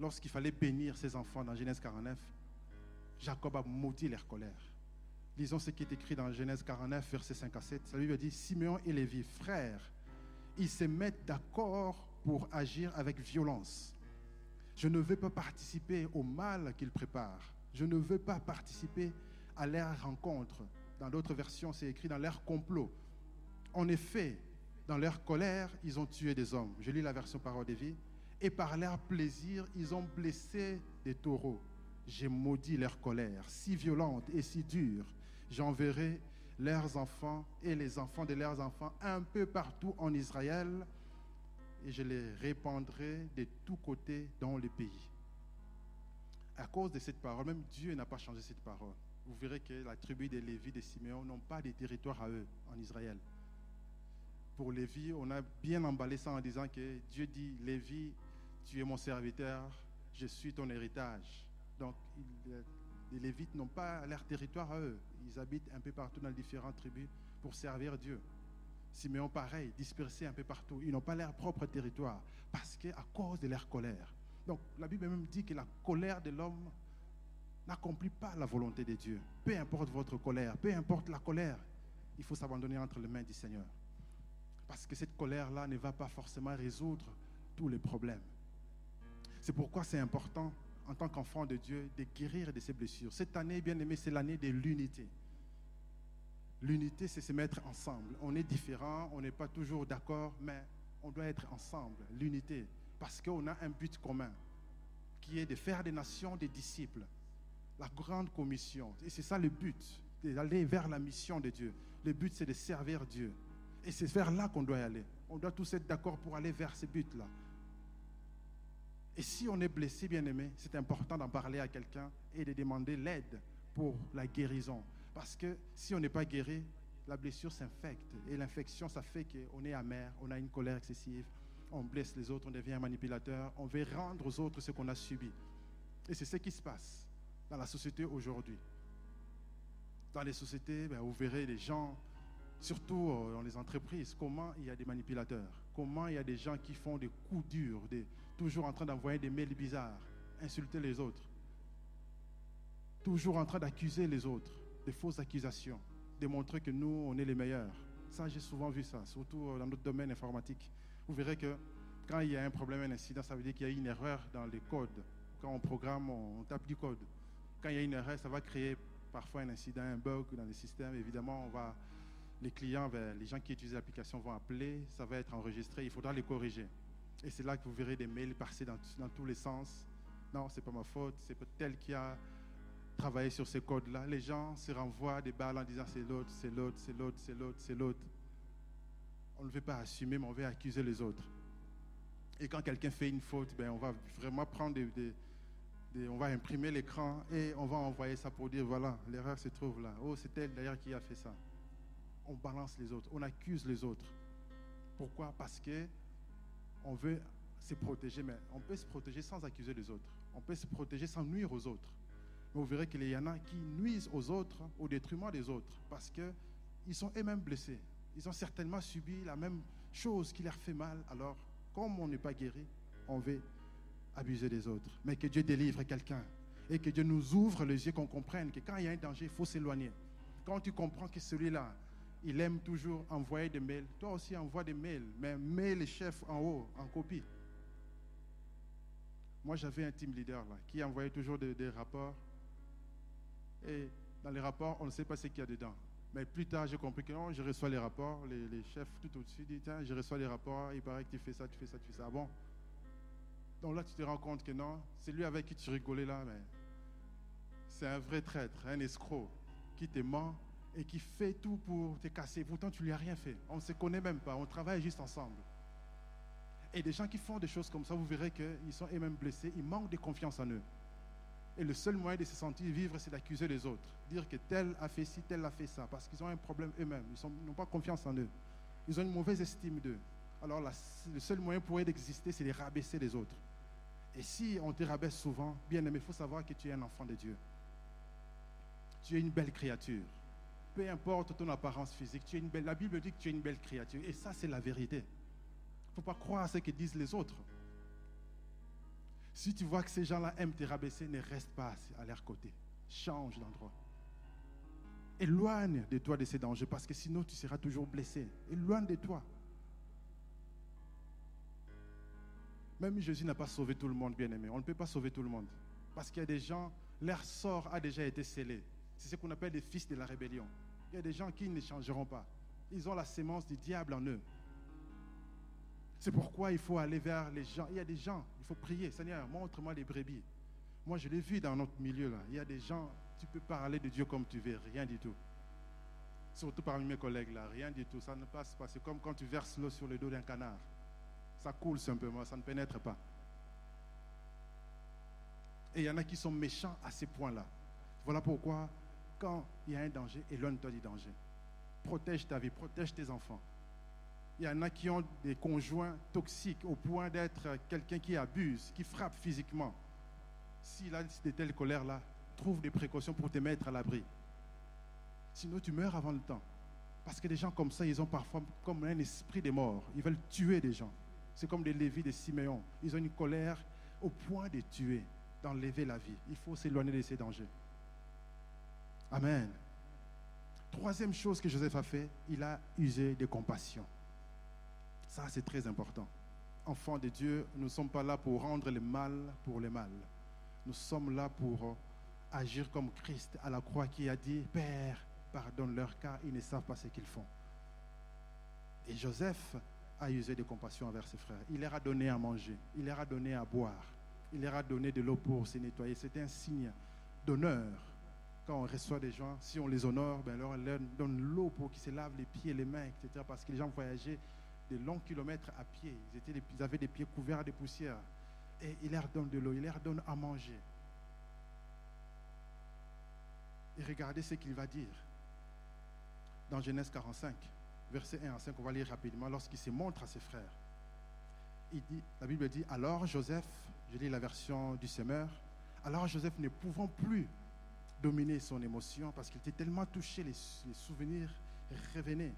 Lorsqu'il fallait bénir ses enfants dans Genèse 49, Jacob a maudit leur colère. Lisons ce qui est écrit dans Genèse 49, verset 5 à 7. Ça lui dit Simeon et Lévi, frères, ils se mettent d'accord pour agir avec violence. Je ne veux pas participer au mal qu'ils préparent. Je ne veux pas participer à leur rencontre. Dans d'autres versions, c'est écrit dans leur complot. En effet, dans leur colère, ils ont tué des hommes. Je lis la version parole de vie. Et par leur plaisir, ils ont blessé des taureaux. J'ai maudit leur colère, si violente et si dure. J'enverrai leurs enfants et les enfants de leurs enfants un peu partout en Israël et je les répandrai de tous côtés dans le pays. À cause de cette parole, même Dieu n'a pas changé cette parole vous verrez que la tribu des Lévi, des Siméon n'ont pas de territoire à eux en Israël. Pour Lévi, on a bien emballé ça en disant que Dieu dit, Lévi, tu es mon serviteur, je suis ton héritage. Donc, les Lévites n'ont pas leur territoire à eux. Ils habitent un peu partout dans différentes tribus pour servir Dieu. Siméon, pareil, dispersés un peu partout. Ils n'ont pas leur propre territoire parce qu'à cause de leur colère. Donc, la Bible même dit que la colère de l'homme n'accomplit pas la volonté de Dieu. Peu importe votre colère, peu importe la colère, il faut s'abandonner entre les mains du Seigneur. Parce que cette colère-là ne va pas forcément résoudre tous les problèmes. C'est pourquoi c'est important, en tant qu'enfant de Dieu, de guérir de ces blessures. Cette année, bien aimé, c'est l'année de l'unité. L'unité, c'est se mettre ensemble. On est différents, on n'est pas toujours d'accord, mais on doit être ensemble. L'unité, parce qu'on a un but commun, qui est de faire des nations des disciples la grande commission. Et c'est ça le but, d'aller vers la mission de Dieu. Le but, c'est de servir Dieu. Et c'est vers là qu'on doit aller. On doit tous être d'accord pour aller vers ce but-là. Et si on est blessé, bien aimé, c'est important d'en parler à quelqu'un et de demander l'aide pour la guérison. Parce que si on n'est pas guéri, la blessure s'infecte. Et l'infection, ça fait qu'on est amer, on a une colère excessive, on blesse les autres, on devient manipulateur, on veut rendre aux autres ce qu'on a subi. Et c'est ce qui se passe dans la société aujourd'hui. Dans les sociétés, ben, vous verrez les gens, surtout euh, dans les entreprises, comment il y a des manipulateurs, comment il y a des gens qui font des coups durs, des, toujours en train d'envoyer des mails bizarres, insulter les autres, toujours en train d'accuser les autres, des fausses accusations, démontrer que nous, on est les meilleurs. Ça, j'ai souvent vu ça, surtout euh, dans notre domaine informatique. Vous verrez que quand il y a un problème, un incident, ça veut dire qu'il y a une erreur dans les codes. Quand on programme, on tape du code quand il y a une erreur, ça va créer parfois un incident, un bug dans le système. Évidemment, on va, les clients, ben, les gens qui utilisent l'application vont appeler, ça va être enregistré, il faudra les corriger. Et c'est là que vous verrez des mails passer dans, tous les sens. Non, c'est pas ma faute, c'est tel qui a travailler sur ces codes-là. Les gens se renvoient des balles en disant c'est l'autre, c'est l'autre, c'est l'autre, c'est l'autre, c'est l'autre. On ne veut pas assumer, mais on veut accuser les autres. Et quand quelqu'un fait une faute, ben, on va vraiment prendre des, on va imprimer l'écran et on va envoyer ça pour dire voilà, l'erreur se trouve là. Oh, c'est elle d'ailleurs qui a fait ça. On balance les autres, on accuse les autres. Pourquoi? Parce que on veut se protéger, mais on peut se protéger sans accuser les autres. On peut se protéger sans nuire aux autres. Mais vous verrez qu'il y en a qui nuisent aux autres au détriment des autres parce qu'ils sont eux-mêmes blessés. Ils ont certainement subi la même chose qui leur fait mal. Alors, comme on n'est pas guéri, on veut abuser des autres. Mais que Dieu délivre quelqu'un et que Dieu nous ouvre les yeux, qu'on comprenne que quand il y a un danger, il faut s'éloigner. Quand tu comprends que celui-là, il aime toujours envoyer des mails, toi aussi envoie des mails, mais mets les chefs en haut, en copie. Moi, j'avais un team leader là, qui envoyait toujours des, rapports. Et dans les rapports, on ne sait pas ce qu'il y a dedans. Mais plus tard, j'ai compris que non, je reçois les rapports. Les, chefs tout au-dessus disent Tiens, je reçois les rapports. Il paraît que tu fais ça, tu fais ça, tu fais ça. Ah bon? Donc là, tu te rends compte que non, c'est lui avec qui tu rigolais là, mais c'est un vrai traître, un escroc qui te ment et qui fait tout pour te casser. Pourtant, tu lui as rien fait. On ne se connaît même pas. On travaille juste ensemble. Et des gens qui font des choses comme ça, vous verrez qu'ils sont eux-mêmes blessés, ils manquent de confiance en eux. Et le seul moyen de se sentir vivre, c'est d'accuser les autres. Dire que tel a fait ci, tel a fait ça, parce qu'ils ont un problème eux-mêmes. Ils n'ont pas confiance en eux. Ils ont une mauvaise estime d'eux. Alors le seul moyen pour eux d'exister, c'est de rabaisser les autres. Et si on te rabaisse souvent, bien aimé, il faut savoir que tu es un enfant de Dieu. Tu es une belle créature. Peu importe ton apparence physique, tu es une belle. La Bible dit que tu es une belle créature. Et ça, c'est la vérité faut pas croire à ce que disent les autres. Si tu vois que ces gens-là aiment te rabaisser, ne reste pas à leur côté. Change d'endroit. Éloigne de toi de ces dangers parce que sinon tu seras toujours blessé. Éloigne de toi. Même Jésus n'a pas sauvé tout le monde, bien aimé. On ne peut pas sauver tout le monde. Parce qu'il y a des gens, leur sort a déjà été scellé. C'est ce qu'on appelle des fils de la rébellion. Il y a des gens qui ne changeront pas. Ils ont la sémence du diable en eux. C'est pourquoi il faut aller vers les gens. Il y a des gens, il faut prier. Seigneur, montre-moi les brebis. Moi, je l'ai vu dans notre milieu là. Il y a des gens, tu peux parler de Dieu comme tu veux, rien du tout. Surtout parmi mes collègues là, rien du tout. Ça ne passe pas. C'est comme quand tu verses l'eau sur le dos d'un canard. Ça coule simplement, ça ne pénètre pas. Et il y en a qui sont méchants à ces points-là. Voilà pourquoi, quand il y a un danger, éloigne-toi du danger. Protège ta vie, protège tes enfants. Il y en a qui ont des conjoints toxiques au point d'être quelqu'un qui abuse, qui frappe physiquement. S'il a de telles colères-là, trouve des précautions pour te mettre à l'abri. Sinon, tu meurs avant le temps. Parce que des gens comme ça, ils ont parfois comme un esprit des morts. Ils veulent tuer des gens. C'est comme des Lévis, des Siméon. Ils ont une colère au point de tuer, d'enlever la vie. Il faut s'éloigner de ces dangers. Amen. Troisième chose que Joseph a fait, il a usé de compassion. Ça, c'est très important. Enfants de Dieu, nous ne sommes pas là pour rendre le mal pour le mal. Nous sommes là pour agir comme Christ à la croix qui a dit, Père, pardonne-leur car ils ne savent pas ce qu'ils font. Et Joseph a usé de compassion envers ses frères. Il leur a donné à manger, il leur a donné à boire, il leur a donné de l'eau pour se nettoyer. C'était un signe d'honneur. Quand on reçoit des gens, si on les honore, ben alors on leur donne l'eau pour qu'ils se lavent les pieds, les mains, etc. Parce que les gens voyageaient des longs kilomètres à pied. Ils, avaient des pieds couverts de poussière. Et il leur donne de l'eau, il leur donne à manger. Et regardez ce qu'il va dire. Dans Genèse 45, verset 1 à 5, on va lire rapidement, lorsqu'il se montre à ses frères. Il dit, la Bible dit, alors Joseph, je lis la version du semeur, alors Joseph ne pouvant plus dominer son émotion parce qu'il était tellement touché, les, les souvenirs revenaient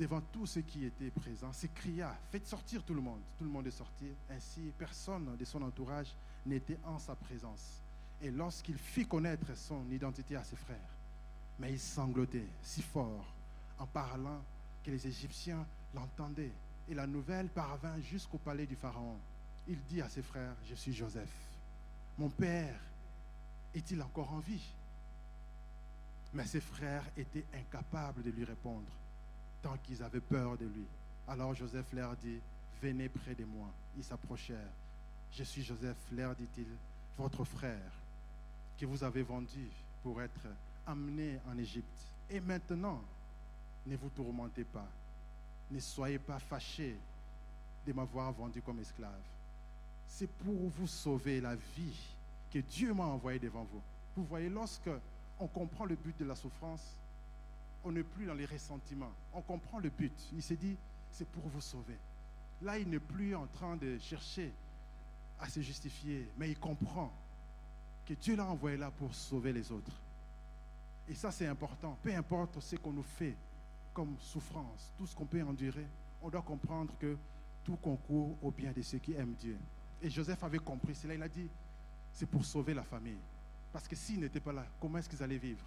devant tous ceux qui étaient présents, s'écria, faites sortir tout le monde. Tout le monde est sorti. Ainsi, personne de son entourage n'était en sa présence. Et lorsqu'il fit connaître son identité à ses frères, mais il sanglotait si fort en parlant que les Égyptiens l'entendaient. Et la nouvelle parvint jusqu'au palais du Pharaon. Il dit à ses frères, je suis Joseph. Mon père est-il encore en vie Mais ses frères étaient incapables de lui répondre tant qu'ils avaient peur de lui. Alors Joseph leur dit, venez près de moi. Ils s'approchèrent. Je suis Joseph, leur dit-il, votre frère, que vous avez vendu pour être amené en Égypte. Et maintenant, ne vous tourmentez pas. Ne soyez pas fâchés de m'avoir vendu comme esclave. C'est pour vous sauver la vie que Dieu m'a envoyé devant vous. Vous voyez, lorsque on comprend le but de la souffrance, on n'est plus dans les ressentiments. On comprend le but. Il s'est dit, c'est pour vous sauver. Là, il n'est plus en train de chercher à se justifier, mais il comprend que Dieu l'a envoyé là pour sauver les autres. Et ça, c'est important. Peu importe ce qu'on nous fait comme souffrance, tout ce qu'on peut endurer, on doit comprendre que tout concourt au bien de ceux qui aiment Dieu. Et Joseph avait compris cela. Il a dit, c'est pour sauver la famille. Parce que s'ils n'étaient pas là, comment est-ce qu'ils allaient vivre?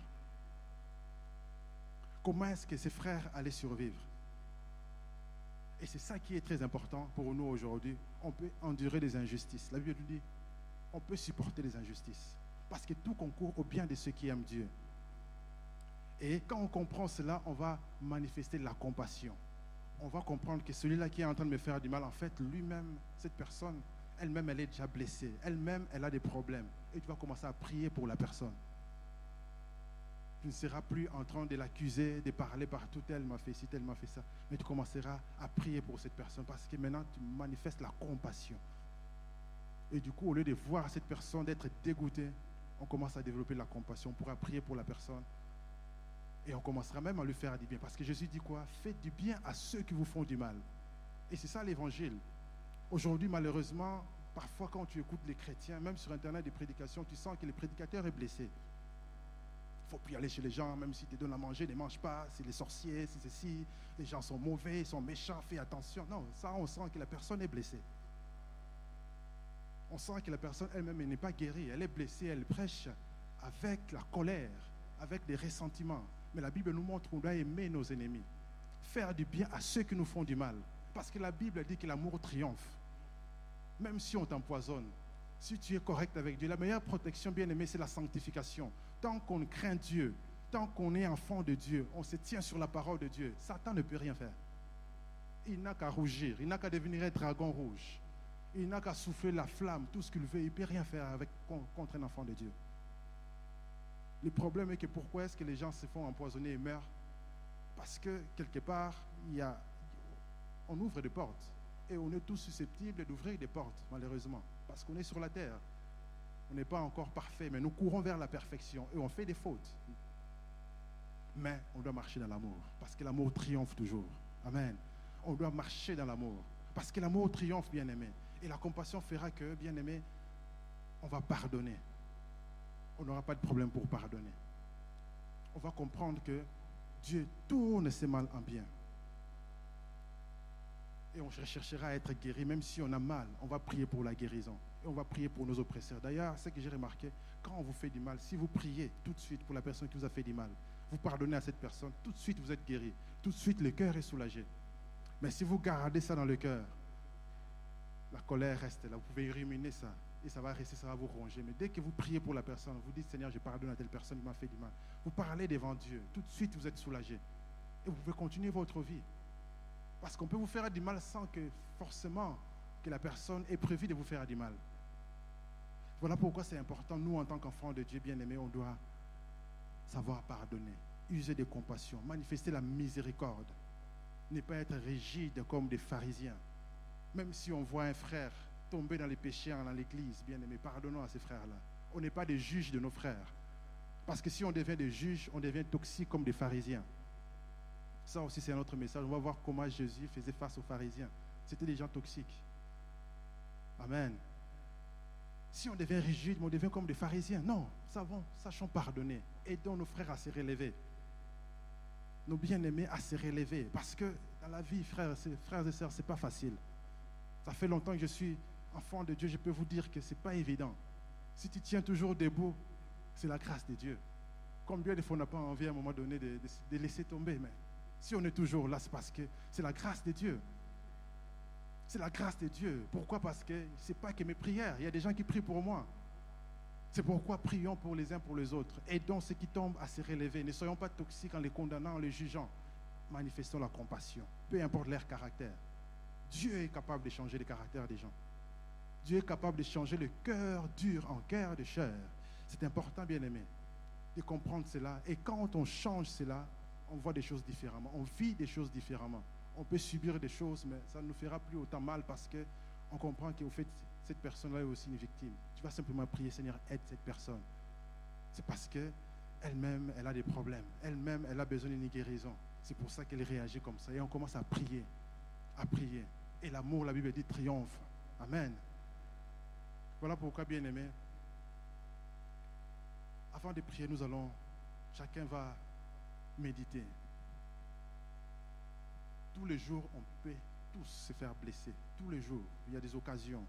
Comment est-ce que ses frères allaient survivre? Et c'est ça qui est très important pour nous aujourd'hui. On peut endurer des injustices. La Bible dit, on peut supporter les injustices. Parce que tout concourt au bien de ceux qui aiment Dieu. Et quand on comprend cela, on va manifester la compassion. On va comprendre que celui-là qui est en train de me faire du mal, en fait, lui-même, cette personne, elle-même, elle est déjà blessée. Elle-même, elle a des problèmes. Et tu vas commencer à prier pour la personne. Tu ne seras plus en train de l'accuser, de parler partout, elle m'a fait ci, elle m'a fait ça. Mais tu commenceras à prier pour cette personne parce que maintenant, tu manifestes la compassion. Et du coup, au lieu de voir cette personne d'être dégoûtée, on commence à développer la compassion. On pourra prier pour la personne. Et on commencera même à lui faire du bien. Parce que Jésus dit quoi? Faites du bien à ceux qui vous font du mal. Et c'est ça l'évangile. Aujourd'hui, malheureusement, parfois quand tu écoutes les chrétiens, même sur Internet des prédications, tu sens que le prédicateur est blessé. Faut plus aller chez les gens, même si tu donnes à manger, ne mange pas, c'est les sorciers, c'est ceci, les gens sont mauvais, sont méchants, fais attention. Non, ça, on sent que la personne est blessée. On sent que la personne elle-même n'est pas guérie, elle est blessée, elle prêche avec la colère, avec des ressentiments. Mais la Bible nous montre qu'on doit aimer nos ennemis, faire du bien à ceux qui nous font du mal. Parce que la Bible dit que l'amour triomphe. Même si on t'empoisonne, si tu es correct avec Dieu, la meilleure protection, bien aimé, c'est la sanctification. Tant qu'on craint Dieu, tant qu'on est enfant de Dieu, on se tient sur la parole de Dieu, Satan ne peut rien faire. Il n'a qu'à rougir, il n'a qu'à devenir un dragon rouge. Il n'a qu'à souffler la flamme, tout ce qu'il veut, il ne peut rien faire contre un enfant de Dieu. Le problème est que pourquoi est-ce que les gens se font empoisonner et meurent? Parce que quelque part, on ouvre des portes. Et on est tous susceptibles d'ouvrir des portes, malheureusement. Parce qu'on est sur la terre. On n'est pas encore parfait, mais nous courons vers la perfection et on fait des fautes. Mais on doit marcher dans l'amour. Parce que l'amour triomphe toujours. Amen. On doit marcher dans l'amour. Parce que l'amour triomphe, bien aimé. Et la compassion fera que, bien aimé, on va pardonner on n'aura pas de problème pour pardonner. On va comprendre que Dieu tourne ses mal en bien. Et on recherchera à être guéri, même si on a mal, on va prier pour la guérison. Et on va prier pour nos oppresseurs. D'ailleurs, ce que j'ai remarqué, quand on vous fait du mal, si vous priez tout de suite pour la personne qui vous a fait du mal, vous pardonnez à cette personne, tout de suite vous êtes guéri. Tout de suite le cœur est soulagé. Mais si vous gardez ça dans le cœur, la colère reste là. Vous pouvez ruminer ça et ça va rester, ça va vous ronger. Mais dès que vous priez pour la personne, vous dites Seigneur, je pardonne à telle personne qui m'a fait du mal. Vous parlez devant Dieu. Tout de suite, vous êtes soulagé. Et vous pouvez continuer votre vie. Parce qu'on peut vous faire du mal sans que forcément que la personne ait prévu de vous faire du mal. Voilà pourquoi c'est important, nous en tant qu'enfants de Dieu bien-aimés, on doit savoir pardonner, user de compassion, manifester la miséricorde, ne pas être rigide comme des pharisiens. Même si on voit un frère tomber dans les péchés dans l'église, bien aimé, pardonnons à ces frères-là. On n'est pas des juges de nos frères. Parce que si on devient des juges, on devient toxique comme des pharisiens. Ça aussi, c'est un autre message. On va voir comment Jésus faisait face aux pharisiens. C'était des gens toxiques. Amen. Si on devient rigide, on devient comme des pharisiens. Non, savons, sachons pardonner. Aidons nos frères à se relever. Nos bien-aimés à se relever. Parce que dans la vie, frères, frères et sœurs, ce n'est pas facile. Ça fait longtemps que je suis enfant de Dieu, je peux vous dire que ce n'est pas évident. Si tu tiens toujours debout, c'est la grâce de Dieu. Combien de fois on n'a pas envie à un moment donné de, laisser tomber, mais si on est toujours là, c'est parce que c'est la grâce de Dieu. C'est la grâce de Dieu. Pourquoi? Parce que ce n'est pas que mes prières. Il y a des gens qui prient pour moi. C'est pourquoi prions pour les uns pour les autres. Aidons ceux qui tombent à se relever. Ne soyons pas toxiques en les condamnant, en les jugeant. Manifestons la compassion, peu importe leur caractère. Dieu est capable de changer le caractère des gens. Dieu est capable de changer le cœur dur en cœur de chair. C'est important, bien aimé, de comprendre cela. Et quand on change cela, on voit des choses différemment. On vit des choses différemment. On peut subir des choses, mais ça ne nous fera plus autant mal parce qu'on comprend qu'au fait, cette personne-là est aussi une victime. Tu vas simplement prier, Seigneur, aide cette personne. C'est parce que elle-même, elle a des problèmes. Elle-même, elle a besoin d'une guérison. C'est pour ça qu'elle réagit comme ça. Et on commence à prier, à prier. Et l'amour, la Bible dit, triomphe. Amen. Voilà pourquoi, bien aimé, avant de prier, nous allons, chacun va méditer. Tous les jours, on peut tous se faire blesser. Tous les jours, il y a des occasions,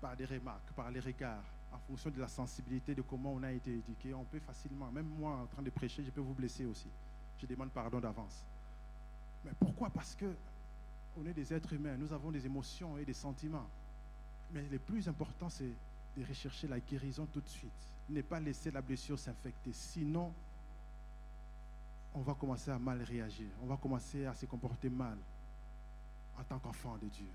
par des remarques, par les regards, en fonction de la sensibilité de comment on a été éduqué, on peut facilement, même moi en train de prêcher, je peux vous blesser aussi. Je demande pardon d'avance. Mais pourquoi? Parce que on est des êtres humains, nous avons des émotions et des sentiments. Mais le plus important, c'est de rechercher la guérison tout de suite. Ne pas laisser la blessure s'infecter. Sinon, on va commencer à mal réagir. On va commencer à se comporter mal en tant qu'enfant de Dieu.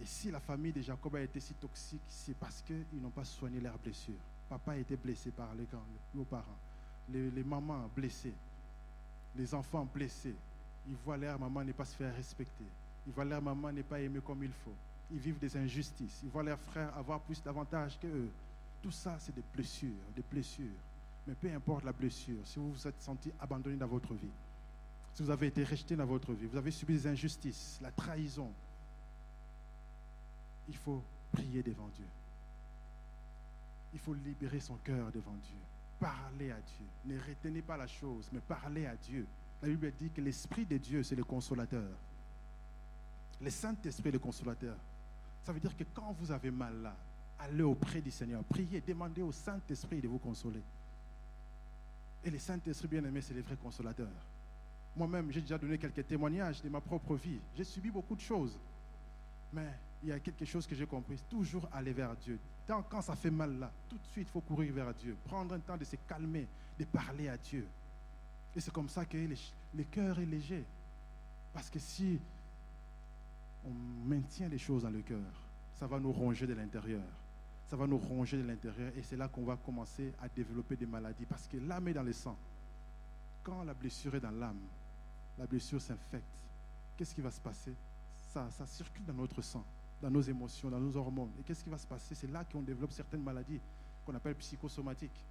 Et si la famille de Jacob a été si toxique, c'est parce qu'ils n'ont pas soigné leurs blessures. Papa a été blessé par les, nos parents. Les, mamans blessées. Les enfants blessés. Ils voient leur maman ne pas se faire respecter. Ils voient leur maman ne pas aimer comme il faut. Ils vivent des injustices. Ils voient leurs frères avoir plus d'avantages qu'eux. Tout ça, c'est des blessures, des blessures. Mais peu importe la blessure, si vous vous êtes senti abandonné dans votre vie, si vous avez été rejeté dans votre vie, vous avez subi des injustices, la trahison, il faut prier devant Dieu. Il faut libérer son cœur devant Dieu. Parler à Dieu. Ne retenez pas la chose, mais parlez à Dieu. La Bible dit que l'Esprit de Dieu, c'est le consolateur. Le Saint-Esprit est le consolateur. Ça veut dire que quand vous avez mal là, allez auprès du Seigneur, priez, demandez au Saint-Esprit de vous consoler. Et le Saint-Esprit, bien aimé, c'est le vrai consolateur. Moi-même, j'ai déjà donné quelques témoignages de ma propre vie. J'ai subi beaucoup de choses. Mais il y a quelque chose que j'ai compris. Toujours aller vers Dieu. Tant, quand ça fait mal là, tout de suite, il faut courir vers Dieu. Prendre un temps de se calmer, de parler à Dieu. Et c'est comme ça que le cœur est léger. Parce que si on maintient les choses dans le cœur, ça va nous ronger de l'intérieur. Ça va nous ronger de l'intérieur et c'est là qu'on va commencer à développer des maladies. Parce que l'âme est dans le sang. Quand la blessure est dans l'âme, la blessure s'infecte. Qu'est-ce qui va se passer? Ça, circule dans notre sang, dans nos émotions, dans nos hormones. Et qu'est-ce qui va se passer? C'est là qu'on développe certaines maladies qu'on appelle psychosomatiques.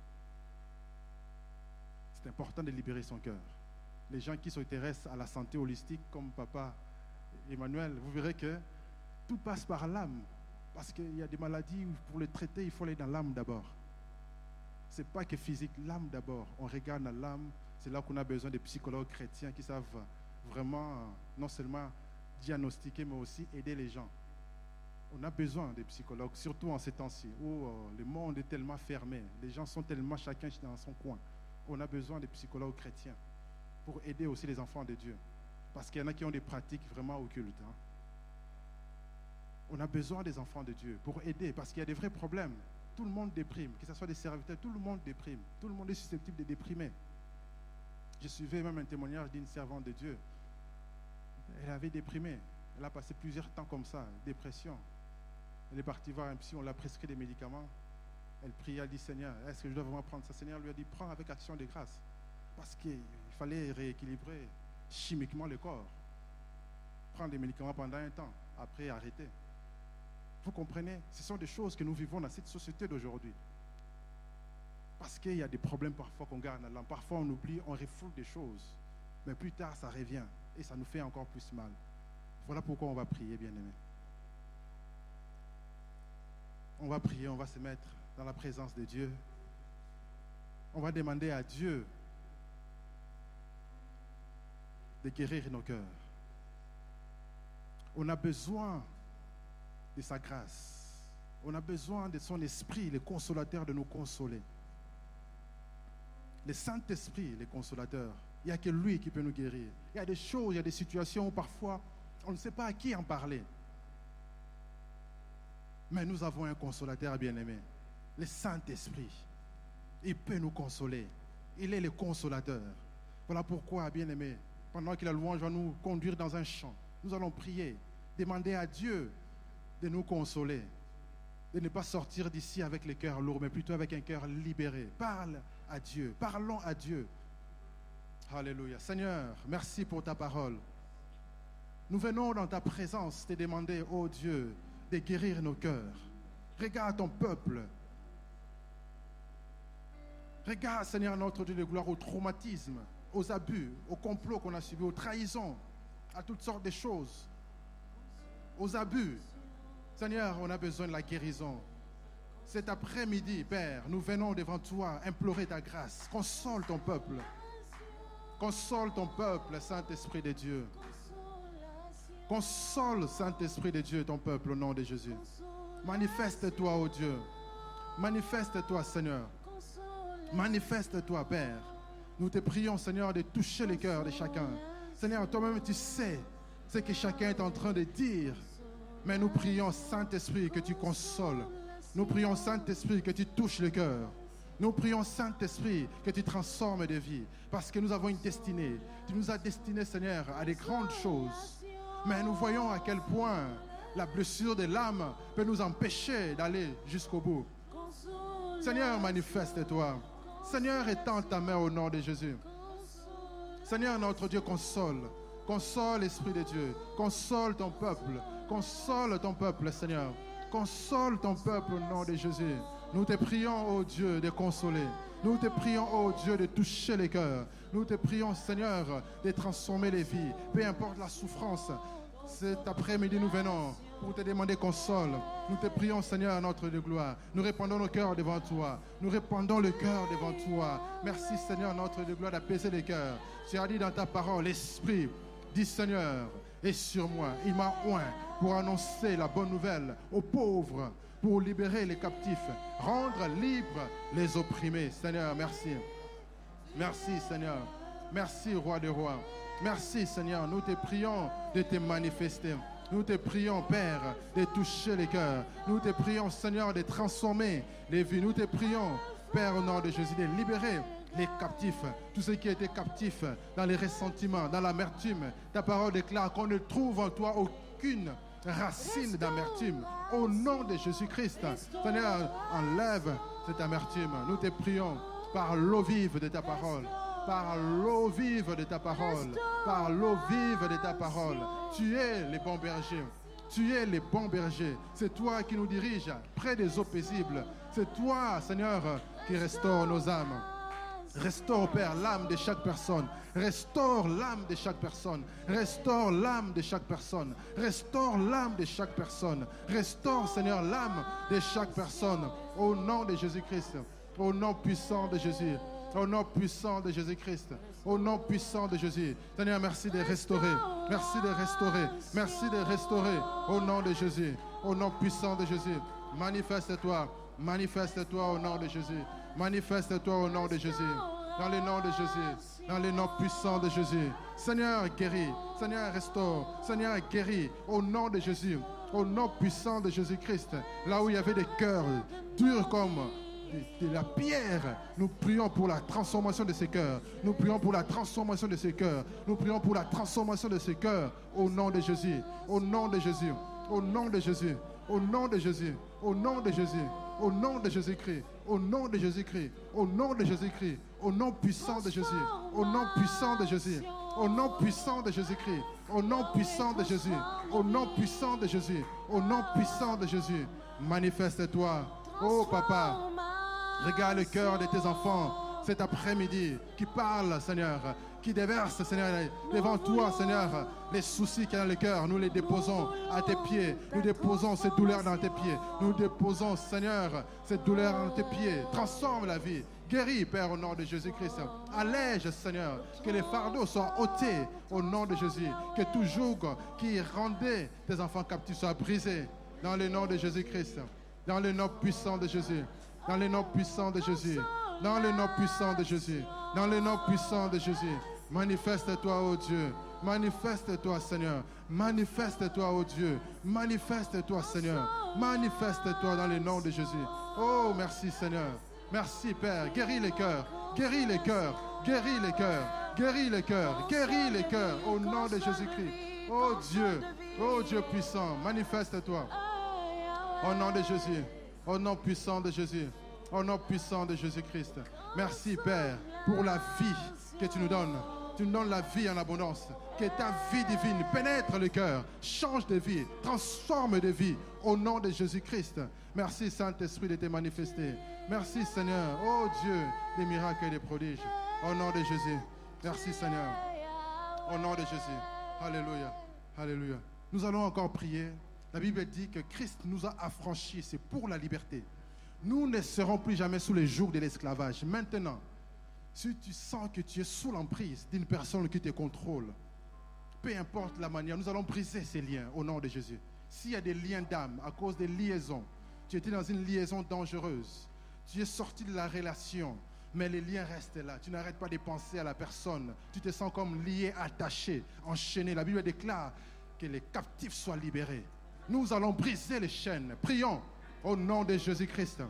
C'est important de libérer son cœur. Les gens qui s'intéressent à la santé holistique, comme papa Emmanuel, vous verrez que tout passe par l'âme. Parce qu'il y a des maladies où pour les traiter, il faut aller dans l'âme d'abord. Ce n'est pas que physique, l'âme d'abord. On regarde dans l'âme, c'est là qu'on a besoin de psychologues chrétiens qui savent vraiment non seulement diagnostiquer, mais aussi aider les gens. On a besoin des psychologues, surtout en ces temps-ci où euh, le monde est tellement fermé, les gens sont tellement chacun dans son coin. On a besoin des psychologues chrétiens pour aider aussi les enfants de Dieu. Parce qu'il y en a qui ont des pratiques vraiment occultes. Hein. On a besoin des enfants de Dieu pour aider, parce qu'il y a des vrais problèmes. Tout le monde déprime, que ce soit des serviteurs, tout le monde déprime. Tout le monde est susceptible de déprimer. Je suivais même un témoignage d'une servante de Dieu elle avait déprimé. Elle a passé plusieurs temps comme ça, dépression. Elle est partie voir un psy, on l'a prescrit des médicaments. Elle priait, elle dit Seigneur, est-ce que je dois vraiment prendre ça? Seigneur lui a dit Prends avec action de grâce. Parce qu'il fallait rééquilibrer chimiquement le corps. Prendre des médicaments pendant un temps, après arrêter. Vous comprenez? Ce sont des choses que nous vivons dans cette société d'aujourd'hui. Parce qu'il y a des problèmes parfois qu'on garde dans Parfois on oublie, on refoule des choses. Mais plus tard, ça revient et ça nous fait encore plus mal. Voilà pourquoi on va prier, bien-aimés. On va prier, on va se mettre dans la présence de Dieu. On va demander à Dieu de guérir nos cœurs. On a besoin de sa grâce. On a besoin de son esprit, le consolateur, de nous consoler. Le Saint-Esprit, le consolateur, il n'y a que lui qui peut nous guérir. Il y a des choses, il y a des situations où parfois on ne sait pas à qui en parler. Mais nous avons un consolateur bien-aimé, le Saint-Esprit. Il peut nous consoler. Il est le consolateur. Voilà pourquoi, bien-aimé, pendant que la louange va nous conduire dans un champ, nous allons prier, demander à Dieu de nous consoler. de ne pas sortir d'ici avec les cœurs lourds, mais plutôt avec un cœur libéré. Parle à Dieu, parlons à Dieu. Alléluia. Seigneur, merci pour ta parole. Nous venons dans ta présence te demander, oh Dieu, de guérir nos cœurs. Regarde ton peuple. Regarde, Seigneur, notre Dieu de gloire, au traumatisme, aux abus, aux complots qu'on a subis, aux trahisons, à toutes sortes de choses, aux abus. Seigneur, on a besoin de la guérison. Cet après-midi, Père, nous venons devant toi implorer ta grâce. Console ton peuple. Console ton peuple, Saint-Esprit de Dieu. Console, Saint-Esprit de Dieu, ton peuple, au nom de Jésus. Manifeste-toi, ô Dieu. Manifeste-toi, Seigneur. Manifeste-toi, Père. Nous te prions, Seigneur, de toucher les cœurs de chacun. Seigneur, toi-même, tu sais ce que chacun est en train de dire. Mais nous prions, Saint-Esprit, que tu consoles. Nous prions, Saint-Esprit, que tu touches le cœur. Nous prions, Saint-Esprit, que tu transformes des vies. Parce que nous avons une destinée. Tu nous as destinés, Seigneur, à des grandes choses. Mais nous voyons à quel point la blessure de l'âme peut nous empêcher d'aller jusqu'au bout. Seigneur, manifeste-toi. Seigneur, étends ta main au nom de Jésus. Seigneur, notre Dieu, console. Console, Esprit de Dieu. Console ton peuple. Console ton peuple, Seigneur. Console ton peuple au nom de Jésus. Nous te prions, ô Dieu, de consoler. Nous te prions, ô Dieu, de toucher les cœurs. Nous te prions, Seigneur, de transformer les vies. Peu importe la souffrance. Cet après-midi, nous venons pour te demander console. Nous te prions, Seigneur, notre de gloire. Nous répandons nos cœurs devant toi. Nous répandons le cœur devant toi. Merci, Seigneur, notre de gloire, d'apaiser les cœurs. Tu as dit dans ta parole, l'Esprit, dit Seigneur, est sur moi. Il m'a oint pour annoncer la bonne nouvelle aux pauvres, pour libérer les captifs, rendre libres les opprimés. Seigneur, merci. Merci, Seigneur. Merci, Roi des rois. Merci, Seigneur. Nous te prions de te manifester. Nous te prions, Père, de toucher les cœurs. Nous te prions, Seigneur, de transformer les vies. Nous te prions, Père, au nom de Jésus, de libérer les captifs, tous ceux qui étaient captifs dans les ressentiments, dans l'amertume. Ta parole déclare qu'on ne trouve en toi aucune racine d'amertume. Au nom de Jésus-Christ, Seigneur, enlève cette amertume. Nous te prions par l'eau vive de ta parole par l'eau vive de ta parole, par l'eau vive de ta parole. Tu es le bon berger. Tu es le bon berger. C'est toi qui nous diriges près des eaux paisibles. C'est toi, Seigneur, qui restaure nos âmes. Restaure, Père, l'âme de chaque personne. Restaure l'âme de chaque personne. Restaure l'âme de chaque personne. Restaure l'âme de chaque personne. Restaure, Seigneur, l'âme de chaque personne. Au nom de Jésus-Christ. Au nom puissant de Jésus. Au nom puissant de Jésus-Christ. Au nom puissant de Jésus. Seigneur, merci de restaurer. Merci de restaurer. Merci de restaurer. Au nom de Jésus. Au nom puissant de Jésus. Manifeste-toi. Manifeste-toi au nom de Jésus. Manifeste-toi au nom de Jésus. Dans le nom de Jésus. Dans le nom puissant de Jésus. Seigneur, guéris. Seigneur, restaure. Seigneur, guéris. Au nom de Jésus. Au nom puissant de Jésus-Christ. Là où il y avait des cœurs durs comme de, la pierre. Nous prions pour la transformation de ces cœurs. Nous prions pour la transformation de ces cœurs. Nous prions pour la transformation de ces cœurs. Au nom de Jésus. Au nom de Jésus. Au nom de Jésus. Au nom de Jésus. Au nom de Jésus. Au nom de Jésus-Christ. Au nom de Jésus-Christ. Au nom de Jésus-Christ. Au nom puissant de Jésus. Au nom puissant de Jésus. Au nom puissant de Jésus-Christ. Au nom puissant de Jésus. Au nom puissant de Jésus. Au nom puissant de Jésus. Manifeste-toi. Oh papa, Regarde le cœur de tes enfants cet après-midi qui parlent, Seigneur, qui déversent, Seigneur, devant toi, Seigneur, les soucis qu'il y a dans le cœur. Nous les déposons à tes pieds. Nous déposons cette douleur dans tes pieds. Nous déposons, Seigneur, cette douleur dans tes pieds. Transforme la vie. Guéris, Père, au nom de Jésus-Christ. Allège, Seigneur, que les fardeaux soient ôtés au nom de Jésus. Que tout joug qui rendait tes enfants captifs soit brisé dans le nom de Jésus-Christ. Dans le nom puissant de Jésus. Dans le nom puissant de Jésus. Dans le nom puissant de Jésus. Dans le nom puissant de Jésus. Manifeste-toi, ô Dieu. Manifeste-toi, Seigneur. Manifeste-toi, ô Dieu. Manifeste-toi, Seigneur. Manifeste-toi dans le nom de Jésus. Oh, merci, Seigneur. Merci, Père. Guéris les cœurs. Guéris les cœurs. Guéris les cœurs. Guéris les cœurs. Guéris les cœurs. Au nom de Jésus-Christ. Oh Dieu. Oh Dieu puissant. Manifeste-toi. Au nom de Jésus. Au nom puissant de Jésus. Au nom puissant de Jésus-Christ. Merci, Père, pour la vie que tu nous donnes. Tu donnes la vie en abondance. Que ta vie divine pénètre le cœur, change de vie, transforme de vie. Au nom de Jésus-Christ. Merci, Saint-Esprit, de te manifester. Merci, Seigneur. Oh Dieu, des miracles et des prodiges. Au nom de Jésus. Merci, Seigneur. Au nom de Jésus. Alléluia. Alléluia. Nous allons encore prier. La Bible dit que Christ nous a affranchis. C'est pour la liberté. Nous ne serons plus jamais sous les jours de l'esclavage. Maintenant, si tu sens que tu es sous l'emprise d'une personne qui te contrôle, peu importe la manière, nous allons briser ces liens au nom de Jésus. S'il y a des liens d'âme à cause des liaisons, tu étais dans une liaison dangereuse, tu es sorti de la relation, mais les liens restent là. Tu n'arrêtes pas de penser à la personne. Tu te sens comme lié, attaché, enchaîné. La Bible déclare que les captifs soient libérés. Nous allons briser les chaînes. Prions au nom de Jésus-Christ.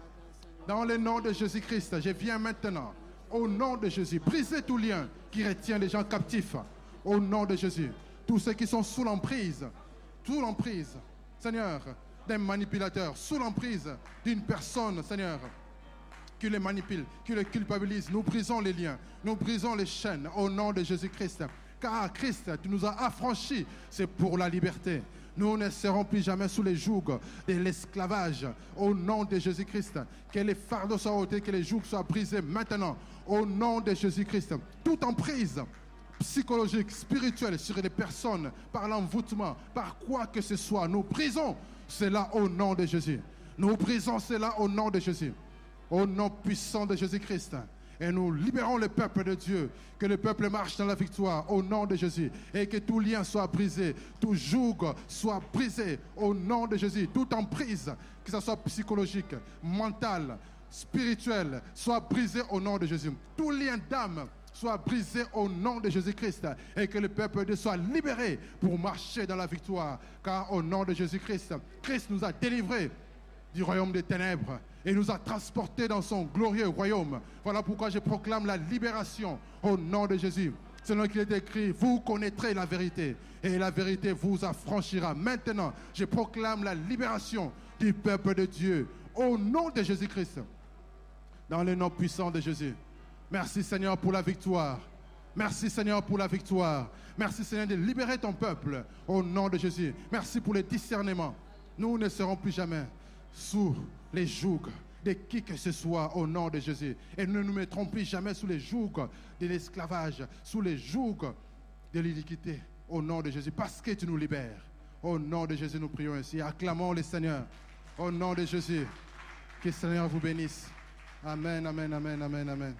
Dans le nom de Jésus-Christ, je viens maintenant. Au nom de Jésus, briser tout lien qui retient les gens captifs. Au nom de Jésus. Tous ceux qui sont sous l'emprise, sous l'emprise, Seigneur, d'un manipulateur, sous l'emprise d'une personne, Seigneur, qui les manipule, qui les culpabilise. Nous brisons les liens, nous brisons les chaînes au nom de Jésus-Christ. Car Christ, tu nous as affranchis, c'est pour la liberté. Nous ne serons plus jamais sous les jougs de l'esclavage. Au nom de Jésus-Christ, que les fardeaux soient ôtés, que les jougs soient brisés maintenant. Au nom de Jésus-Christ, toute emprise psychologique, spirituelle sur les personnes, par l'envoûtement, par quoi que ce soit, nous brisons cela au nom de Jésus. Nous brisons cela au nom de Jésus au nom puissant de Jésus-Christ. Et nous libérons le peuple de Dieu. Que le peuple marche dans la victoire au nom de Jésus. Et que tout lien soit brisé, tout joug soit brisé au nom de Jésus. Toute emprise, que ce soit psychologique, mental, spirituel, soit brisé au nom de Jésus. Tout lien d'âme soit brisé au nom de Jésus-Christ et que le peuple de Dieu soit libéré pour marcher dans la victoire. Car au nom de Jésus-Christ, Christ nous a délivrés du royaume des ténèbres et nous a transportés dans son glorieux royaume. Voilà pourquoi je proclame la libération au nom de Jésus. Selon qu'il est écrit, vous connaîtrez la vérité et la vérité vous affranchira. Maintenant, je proclame la libération du peuple de Dieu au nom de Jésus-Christ. Dans le nom puissant de Jésus. Merci Seigneur pour la victoire. Merci Seigneur pour la victoire. Merci Seigneur de libérer ton peuple au nom de Jésus. Merci pour le discernement. Nous ne serons plus jamais sous les jougs de qui que ce soit au nom de Jésus. Et ne nous mettrons plus jamais sous les jougs de l'esclavage, sous les jougs de l'iniquité au nom de Jésus, parce que tu nous libères. Au nom de Jésus, nous prions ainsi. Acclamons le Seigneur. Au nom de Jésus, que le Seigneur vous bénisse. Amen, amen, amen, amen, amen.